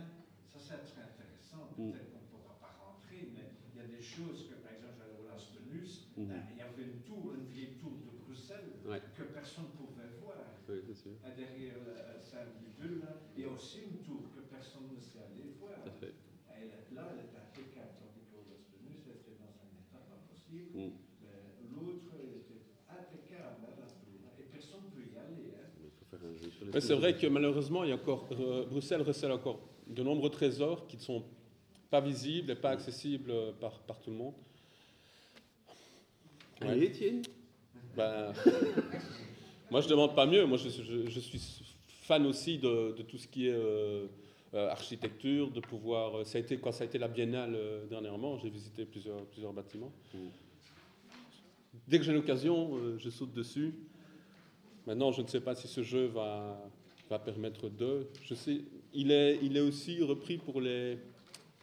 ça, ça serait intéressant. Mm. Peut-être qu'on ne pourra pas rentrer, mais il y a des choses que, par exemple, j'allais au Lastenus, Mhm. ben, il y avait une tour, une vieille tour de Bruxelles Ouais. que personne ne pouvait voir. Oui, c'est sûr, Derrière la Saint-Budule, là, il y a aussi une tour que personne ne sait aller voir. tout à fait. Elle est- là, elle est impeccable, tandis qu'au Lastenus, elle était dans un état pas possible. Mm. Mais L'autre elle était impeccable, hein, la tour. Et personne ne peut y aller. Hein. Il faut faire un jeu sur les Mais c'est vrai que malheureusement, il y a encore, euh, Bruxelles recèle encore de nombreux trésors qui ne sont pas visibles et pas accessibles euh, par, par tout le monde. Ouais. Allez, Étienne? Ben, [LAUGHS] moi, je ne demande pas mieux. Moi, je, je- je suis fan aussi de, de tout ce qui est euh, architecture, de pouvoir. ça a été quand ça a été la biennale euh, dernièrement, j'ai visité plusieurs, plusieurs bâtiments. Dès que j'ai l'occasion, je saute dessus. Maintenant, je ne sais pas si ce jeu va, va permettre de. Je sais, il est, il est aussi repris pour les,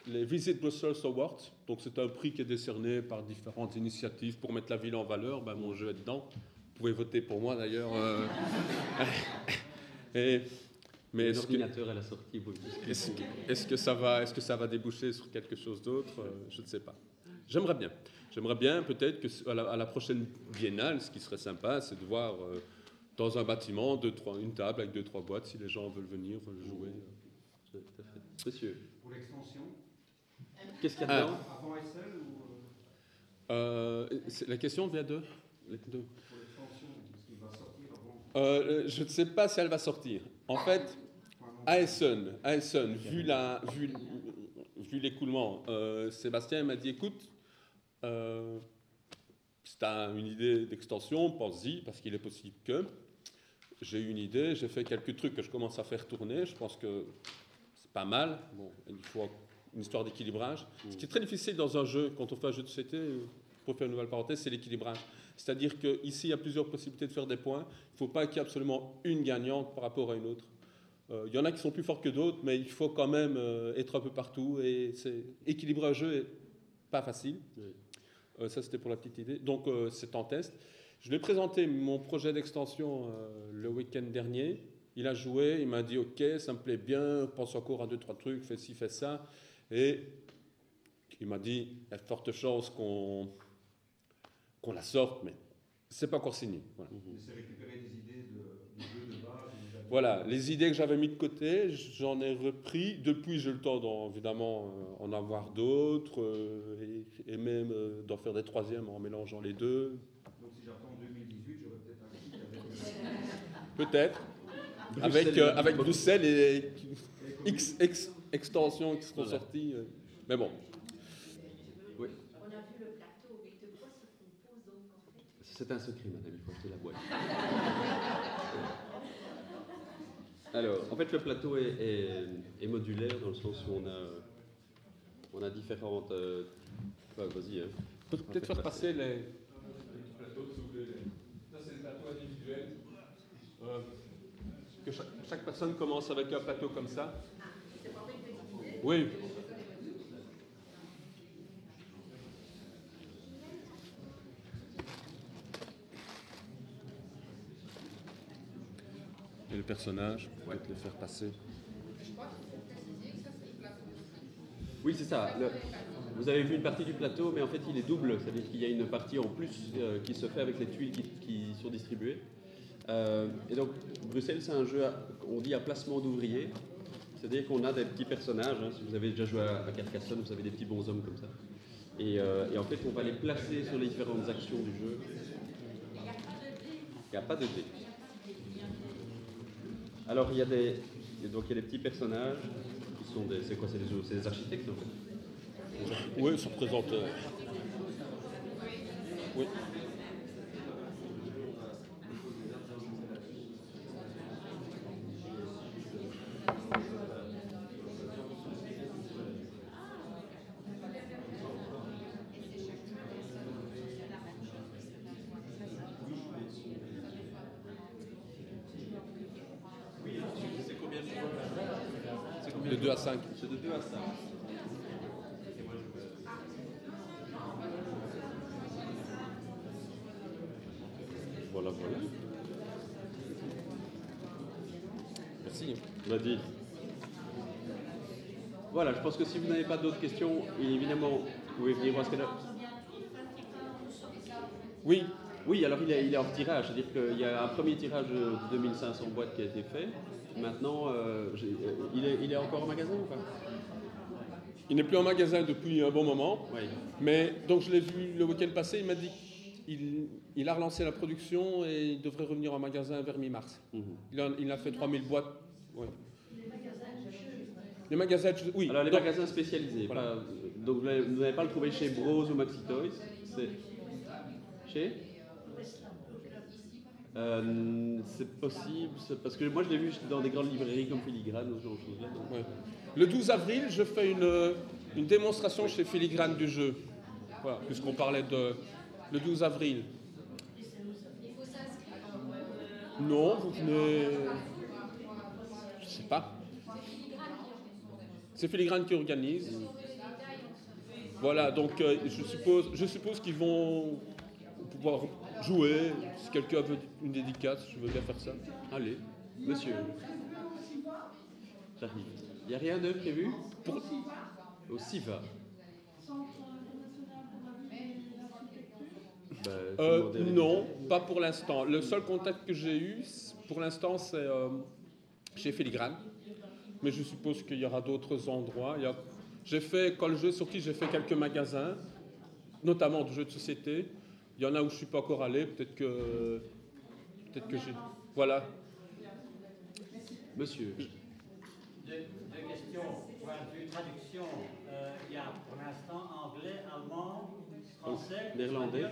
les Visit Brussels Awards. Donc, c'est un prix qui est décerné par différentes initiatives pour mettre la ville en valeur. Ben, mon jeu est dedans. Vous pouvez voter pour moi d'ailleurs. euh. [LAUGHS] Et- mais est-ce que, à la sortie, est-ce que, est-ce que ça va, est-ce que ça va déboucher sur quelque chose d'autre? Euh, Je ne sais pas. J'aimerais bien. J'aimerais bien peut-être que à la, à la prochaine biennale, ce qui serait sympa, c'est de voir euh, dans un bâtiment deux, trois, une table avec deux trois boîtes si les gens veulent venir euh, jouer. Tout à fait. Monsieur, Pour l'extension, qu'est-ce qu'il y Ah. a dedans avant SL ou Euh, c'est- la question vient de. les deux. pour l'extension, parce qu'il va sortir avant Euh, je ne sais pas si elle va sortir. En fait, ASN, ASN vu, la, vu, vu l'écoulement, euh, Sébastien m'a dit écoute, euh, tu une idée d'extension, pense-y, parce qu'il est possible que. J'ai une idée, j'ai fait quelques trucs que je commence à faire tourner. Je pense que c'est pas mal. Bon, il faut une histoire d'équilibrage. Ce qui est très difficile dans un jeu, quand on fait un jeu de société, pour faire une nouvelle parenthèse, c'est l'équilibrage. C'est-à-dire qu'ici, il y a plusieurs possibilités de faire des points. Il ne faut pas qu'il y ait absolument une gagnante par rapport à une autre. Euh, Il y en a qui sont plus forts que d'autres, mais il faut quand même euh, être un peu partout. Et équilibrer un jeu est pas facile. Ça, c'était pour la petite idée. Donc, euh, c'est en test. Je lui ai présenté mon projet d'extension euh, le week-end dernier. Il a joué, il m'a dit Ok, ça me plaît bien, pense encore à deux, trois trucs, fais ci, fais ça. Et il m'a dit Il y a de fortes chances qu'on qu'on la sorte, mais c'est pas encore signé. Voilà. C'est récupérer des idées de, du jeu de base. ou de- Voilà, les idées que j'avais mis de côté, j'en ai repris. Depuis, j'ai le temps d'en, évidemment euh, en avoir d'autres euh, et, et même euh, d'en faire des troisièmes en mélangeant les deux. Donc si j'attends 2018, j'aurai peut-être un avec. Peut-être. Avec, et- euh, avec Bruxelles et X, X extensions qui seront sorties. euh. Mais bon, Oui. On a vu le plateau, mais de quoi se compose donc en fait? C'est un secret, madame, il faut acheter la boîte. [LAUGHS] Alors, en fait, le plateau est, est- est modulaire dans le sens où on a, on a différentes. euh, enfin, vas-y. Hein. peut- peut-être faire passer les, les plateaux si vous voulez. Ça, c'est le plateau individuel. Euh, que chaque, chaque personne commence avec un plateau comme ça. Oui. Et le personnage, peut-être le faire passer. Oui, c'est ça. Vous avez vu une partie du plateau, mais en fait, il est double. C'est-à-dire qu'il y a une partie en plus euh, qui se fait avec les tuiles qui, sont distribuées. Euh, et donc, Bruxelles, c'est un jeu, à- on dit à placement d'ouvriers. C'est-à-dire qu'on a des petits personnages. hein. Si vous avez déjà joué à, Carcassonne, vous avez des petits bonshommes comme ça. Et, euh, et en fait, on va les placer sur les différentes actions du jeu. Il n'y a pas de dé. Alors, il y a des, donc, il y a des petits personnages qui sont des. C'est quoi C'est des, des architectes en fait? Oui, ça représente. euh, Oui. De 2 à 5. C'est de 2 à 5. Voilà, voilà. Merci. Vas-y. Pense que si vous n'avez pas d'autres questions, évidemment, vous pouvez venir voir ce qu'elle a. Oui, Oui, alors il est, il est en tirage, c'est-à-dire qu'il y a un premier tirage de 2500 boîtes qui a été fait. Maintenant, euh, euh, il, est, il est encore en magasin ou pas? Il n'est plus en magasin depuis un bon moment. Oui. Mais donc je l'ai vu le week-end passé, il m'a dit qu'il il a relancé la production et il devrait revenir en magasin vers mi-mars. Mhm. Il, a, il a fait 3000 boîtes. ouais. Les magasins, oui. Alors les donc- magasins spécialisés, Voilà. pas- donc vous n'allez- pas le trouver chez Bros ou Maxi Toys, c'est chez Euh, c'est possible, parce que moi je l'ai vu dans des grandes librairies comme Filigrane ou ce genre de choses-là. donc- Ouais. Le 12 avril, je fais une, une démonstration chez Filigrane du jeu. Voilà, puisqu'on parlait de. Le 12 avril. Non, vous venez. Je sais pas. C'est Filigrane qui organise. Voilà, donc euh, je suppose, je suppose qu'ils vont pouvoir jouer. Si quelqu'un veut une dédicace, je veux bien faire ça. Allez, monsieur. J'arrive. Il n'y a rien de prévu? Pour- Au SIVA. Bah, Euh, non, pas pour l'instant. Le seul contact que j'ai eu, pour l'instant, c'est euh, chez Filigrane. Mais je suppose qu'il y aura d'autres endroits. Il y a- J'ai fait, quand le jeu est sorti, j'ai fait quelques magasins, notamment de jeux de société. Il y en a où je ne suis pas encore allé. Peut-être que, peut-être que j'ai. Voilà. Monsieur. Deux, deux questions. Point de vue traduction, euh, il y a pour l'instant anglais, allemand, français, Néerlandais.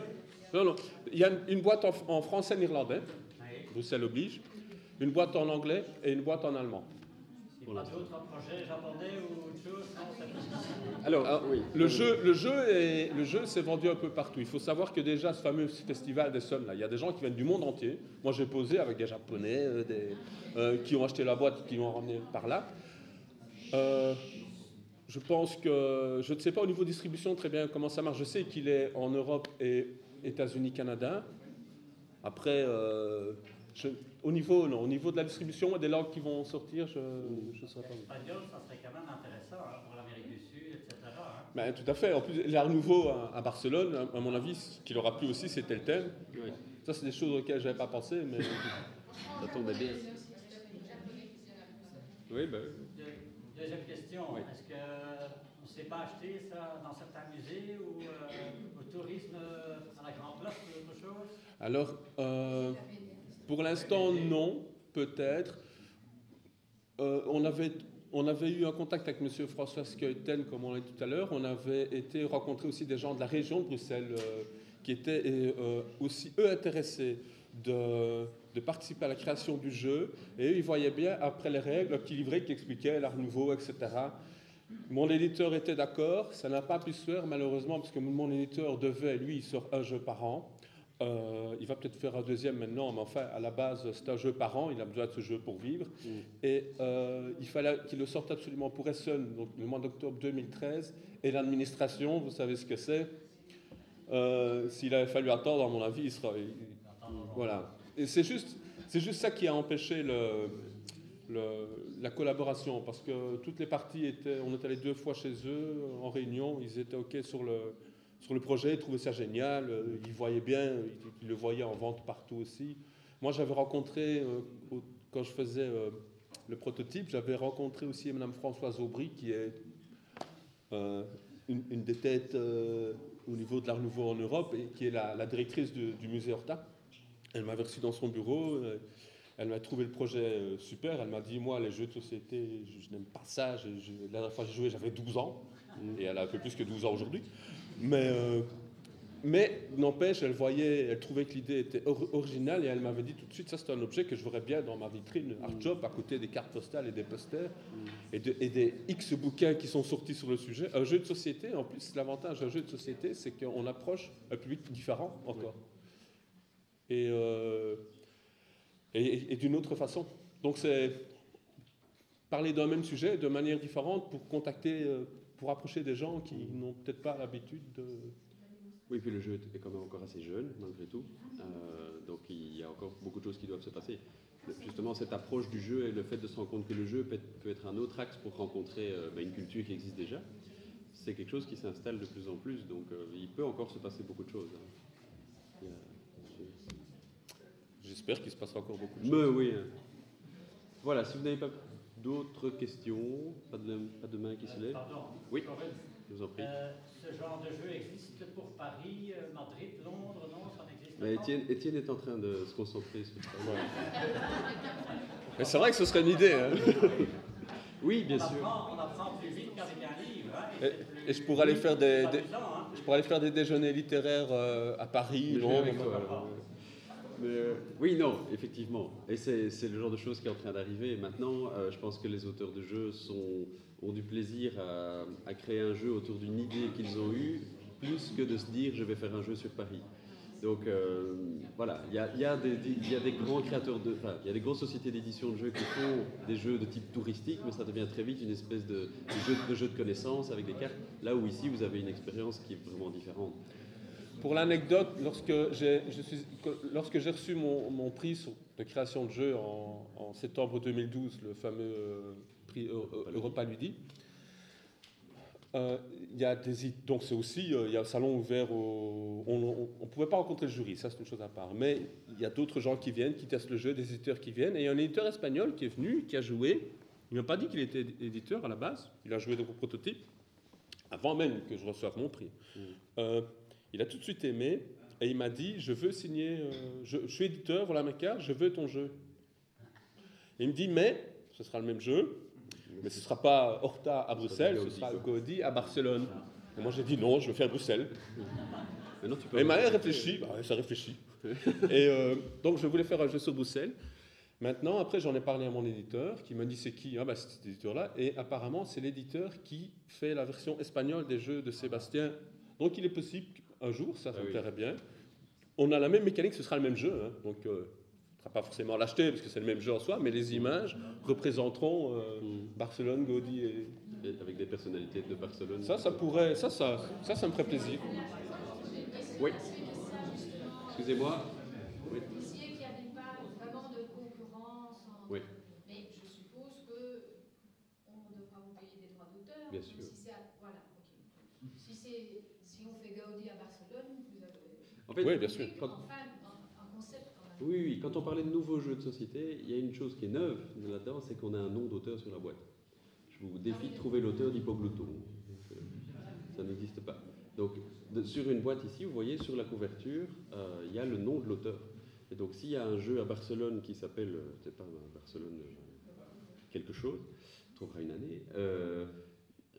Non, non. Il y a une, une boîte en, en français néerlandais, Oui. Bruxelles oblige, une boîte en anglais et une boîte en allemand. Pas d'autres projets japonais ou autre chose Alors, Ah, oui. Le jeu, le jeu, est, le jeu s'est vendu un peu partout. Il faut savoir que déjà ce fameux festival des Suns, là, il y a des gens qui viennent du monde entier. Moi, j'ai posé avec des Japonais euh, des, euh, qui ont acheté la boîte, qui l'ont ramené par là. Euh, je pense que je ne sais pas au niveau distribution très bien comment ça marche. Je sais qu'il est en Europe et États-Unis, Canada. Après, euh, je- au niveau non, au niveau de la distribution et des langues qui vont sortir, je ne saurais pas. L'espagnol, ça serait quand même intéressant hein, pour l'Amérique du Sud, etc. hein. Ben, tout à fait. En plus, l'art nouveau à, à Barcelone, à, à mon avis, ce qui leur a plu aussi, c'était le thème. Oui, Ça, c'est des choses auxquelles je n'avais pas pensé, mais ça tombait bien. Oui. Deux- Deuxième question, Oui. est-ce qu'on ne sait pas acheter ça dans certains musées ou euh, au tourisme euh, à la Grande Place ou autre chose? Alors, euh, pour l'instant, non, peut-être. Euh, on, avait, on avait eu un contact avec M. François Skeuten, comme on l'a dit tout à l'heure. On avait été rencontrer aussi des gens de la région de Bruxelles euh, qui étaient euh, aussi, eux, intéressés de, de participer à la création du jeu. Et eux, ils voyaient bien, après les règles, un petit livret qui expliquait l'art nouveau, etc. Mon éditeur était d'accord, ça n'a pas pu se faire malheureusement, parce que mon éditeur devait, lui, il sort un jeu par an. Euh, il va peut-être faire un deuxième maintenant, mais enfin, à la base, c'est un jeu par an, il a besoin de ce jeu pour vivre. Et euh, il fallait qu'il le sorte absolument pour Essen, donc le mois d'octobre 2013. Et l'administration, vous savez ce que c'est. Euh, S'il avait fallu attendre, à mon avis, il sera. il- voilà. Et c'est juste, c'est juste ça qui a empêché le, le- la collaboration, parce que toutes les parties étaient. On est allé deux fois chez eux en réunion, ils étaient OK sur le, sur le projet, ils trouvaient ça génial, euh, ils voyaient bien, ils le voyaient en vente partout aussi. Moi, j'avais rencontré, euh, quand je faisais euh, le prototype, j'avais rencontré aussi Mme Françoise Aubry, qui est une, des têtes au niveau de l'Art Nouveau en Europe et qui est la, directrice du, musée Horta. Elle m'avait reçu dans son bureau. elle m'a trouvé le projet super. Elle m'a dit Moi, les jeux de société, je, n'aime pas ça. La dernière fois que j'ai joué, j'avais 12 ans. Et elle a un peu plus que 12 ans aujourd'hui. Mais, euh, mais n'empêche, elle voyait, elle trouvait que l'idée était or- originale et elle m'avait dit tout de suite Ça, c'est un objet que je verrais bien dans ma vitrine Art Job, à côté des cartes postales et des posters et, de- et des X bouquins qui sont sortis sur le sujet. Un jeu de société, en plus, l'avantage d'un jeu de société, c'est qu'on approche un public différent encore. Et, euh, et, et d'une autre façon. Donc c'est parler d'un même sujet de manière différente pour contacter, euh, pour approcher des gens qui n'ont peut-être pas l'habitude de... Oui, puis le jeu est quand même encore assez jeune, malgré tout. Euh, donc il y a encore beaucoup de choses qui doivent se passer. Justement, cette approche du jeu et le fait de se rendre compte que le jeu peut être, un autre axe pour rencontrer euh, bah, une culture qui existe déjà, c'est quelque chose qui s'installe de plus en plus. Donc euh, il peut encore se passer beaucoup de choses. hein. J'espère qu'il se passera encore beaucoup de choses. Mais oui. hein. Voilà, si vous n'avez pas d'autres questions, pas de, pas de main qui se lève? Pardon. Oui, je vous en prie. euh, ce genre de jeu existe pour Paris, euh, Madrid, Londres, non Ça n'existe Mais pas Étienne, Étienne est en train de se concentrer sur ça. [LAUGHS] Mais c'est vrai que ce serait une idée. hein. [LAUGHS] Oui, bien on sûr. Apprend, on apprend plus vite qu'avec un livre. Hein, Et, plus- et je pourrais aller faire des, plus des- amusant, hein. je pourrais aller faire des déjeuners littéraires euh, à Paris, Londres. avec toi, enfin, alors. Euh, oui, non, effectivement. Et c'est le genre de choses qui est en train d'arriver. Maintenant, euh, je pense que les auteurs de jeux ont du plaisir à, créer un jeu autour d'une idée qu'ils ont eue, plus que de se dire je vais faire un jeu sur Paris. Donc euh, voilà, il y a, des grands créateurs de. Il y a des grosses sociétés d'édition de jeux qui font des jeux de type touristique, mais ça devient très vite une espèce de jeu de, jeu de connaissances avec des cartes. Là où ici, vous avez une expérience qui est vraiment différente. Pour l'anecdote, lorsque j'ai reçu mon, mon, prix de création de jeu en, en septembre 2012, le fameux euh, prix Europa Ludi, euh, il y a des, donc c'est aussi euh, il y a un salon ouvert au, on ne pouvait pas rencontrer le jury, ça c'est une chose à part. Mais il y a d'autres gens qui viennent, qui testent le jeu, des éditeurs qui viennent. Et il y a un éditeur espagnol qui est venu, qui a joué. Il m'a pas dit qu'il était éditeur à la base. Il a joué donc au prototype avant même que je reçoive mon prix. Mm. Euh, il a tout de suite aimé et il m'a dit je veux signer, je, suis éditeur, voilà ma carte, je veux ton jeu. Et il me dit mais ce sera le même jeu, mais ce ne sera pas Horta à Bruxelles, ce sera Gaudi à Barcelone. Et moi j'ai dit non, je veux faire Bruxelles. [LAUGHS] Mais non, tu peux et m'a réfléchi, bah, ça réfléchit. [LAUGHS] et euh, donc je voulais faire un jeu sur Bruxelles. Maintenant, après, j'en ai parlé à mon éditeur qui m'a dit c'est qui? Ah, bah, c'est cet éditeur-là. Et apparemment, c'est l'éditeur qui fait la version espagnole des jeux de Sébastien. Donc il est possible qu'un jour, ça, ça me ah plairait bien. On a la même mécanique, ce sera le même jeu. Hein. donc. Euh, ne pas forcément l'acheter parce que c'est le même jeu en soi, mais les images représenteront euh, mm. Barcelone, Gaudi et... Avec des personnalités de Barcelone. Ça, ça pourrait, ça, ça, ça, ça me ferait plaisir. Oui. Excusez-moi. Oui. Ici, qu'il n'y avait pas vraiment de concurrence. Oui. Mais je suppose qu'on devra vous payer des droits d'auteur. Bien sûr. Si voilà, ok. Si, si on fait Gaudi à Barcelone, vous avez. En fait, oui, bien sûr. Oui, oui, quand on parlait de nouveaux jeux de société, il y a une chose qui est neuve là-dedans, c'est qu'on a un nom d'auteur sur la boîte. Je vous défie de trouver l'auteur d'Hippoglouton. Ça n'existe pas. Donc, sur une boîte ici, vous voyez sur la couverture, euh, il y a le nom de l'auteur. Et donc, s'il y a un jeu à Barcelone qui s'appelle, euh, je sais pas, Barcelone euh, quelque chose, trouvera une année,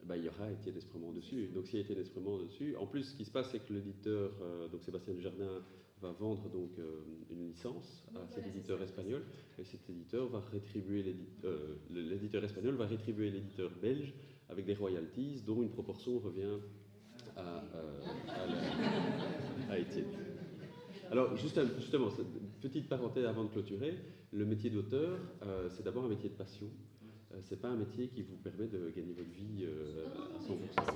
bah, il y aura Étienne Espremont dessus. Donc, s'il y a Étienne Espremont dessus, en plus, ce qui se passe, c'est que l'éditeur, donc Sébastien Dujardin, va vendre donc euh, une licence à cet éditeur espagnol et cet éditeur va rétribuer euh, l'éditeur espagnol va rétribuer l'éditeur belge avec des royalties dont une proportion revient à, euh, à, Étienne. Alors juste justement, petite parenthèse avant de clôturer, le métier d'auteur, c'est d'abord un métier de passion. C'est pas un métier qui vous permet de gagner votre vie à 100%.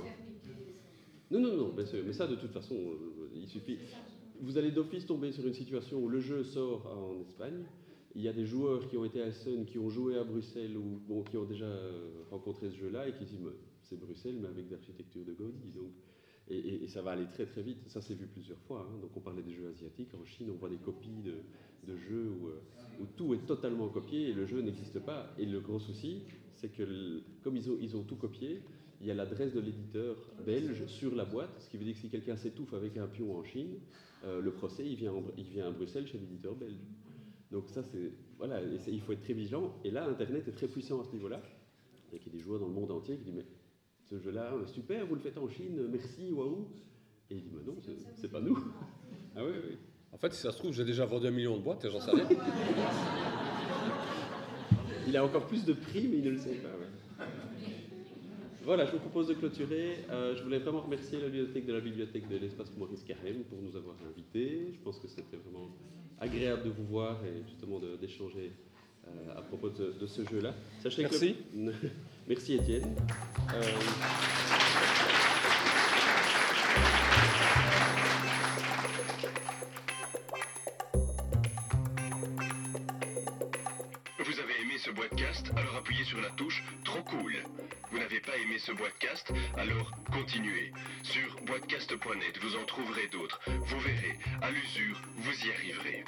Non, non, non, mais ça de toute façon, il suffit vous allez d'office tomber sur une situation où le jeu sort en Espagne. Il y a des joueurs qui ont été à Essen, qui ont joué à Bruxelles ou bon, qui ont déjà euh, rencontré ce jeu-là et qui disent c'est Bruxelles mais avec l'architecture de Gaudi. Donc, et, ça va aller très très vite. Ça s'est vu plusieurs fois. Hein. Donc on parlait des jeux asiatiques. En Chine, on voit des copies de, jeux où, euh, où, tout est totalement copié et le jeu n'existe pas. Et le gros souci, c'est que comme ils ont, ils ont tout copié, il y a l'adresse de l'éditeur belge sur la boîte, ce qui veut dire que si quelqu'un s'étouffe avec un pion en Chine, euh, le procès, il vient, il vient à Bruxelles chez l'éditeur belge. Donc ça, c'est... Voilà, il faut être très vigilant. Et là, Internet est très puissant à ce niveau-là. Il y a des joueurs dans le monde entier qui disent, mais ce jeu-là, super, vous le faites en Chine, merci, waouh. Et il dit, mais non, c'est pas nous. ah oui, oui. En fait, si ça se trouve, j'ai déjà vendu un million de boîtes et j'en sais rien. il a encore plus de prix, mais il ne le sait pas. Voilà, je vous propose de clôturer. Euh, je voulais vraiment remercier la bibliothèque de la bibliothèque de l'espace Maurice Carême pour nous avoir invités. Je pense que c'était vraiment agréable de vous voir et justement d'échanger euh, à propos de, ce jeu-là. Merci. [LAUGHS] Merci Étienne. Euh, ce podcast, alors appuyez sur la touche Trop cool. Vous n'avez pas aimé ce podcast, alors continuez. Sur boitcast.net, vous en trouverez d'autres. Vous verrez, à l'usure, vous y arriverez.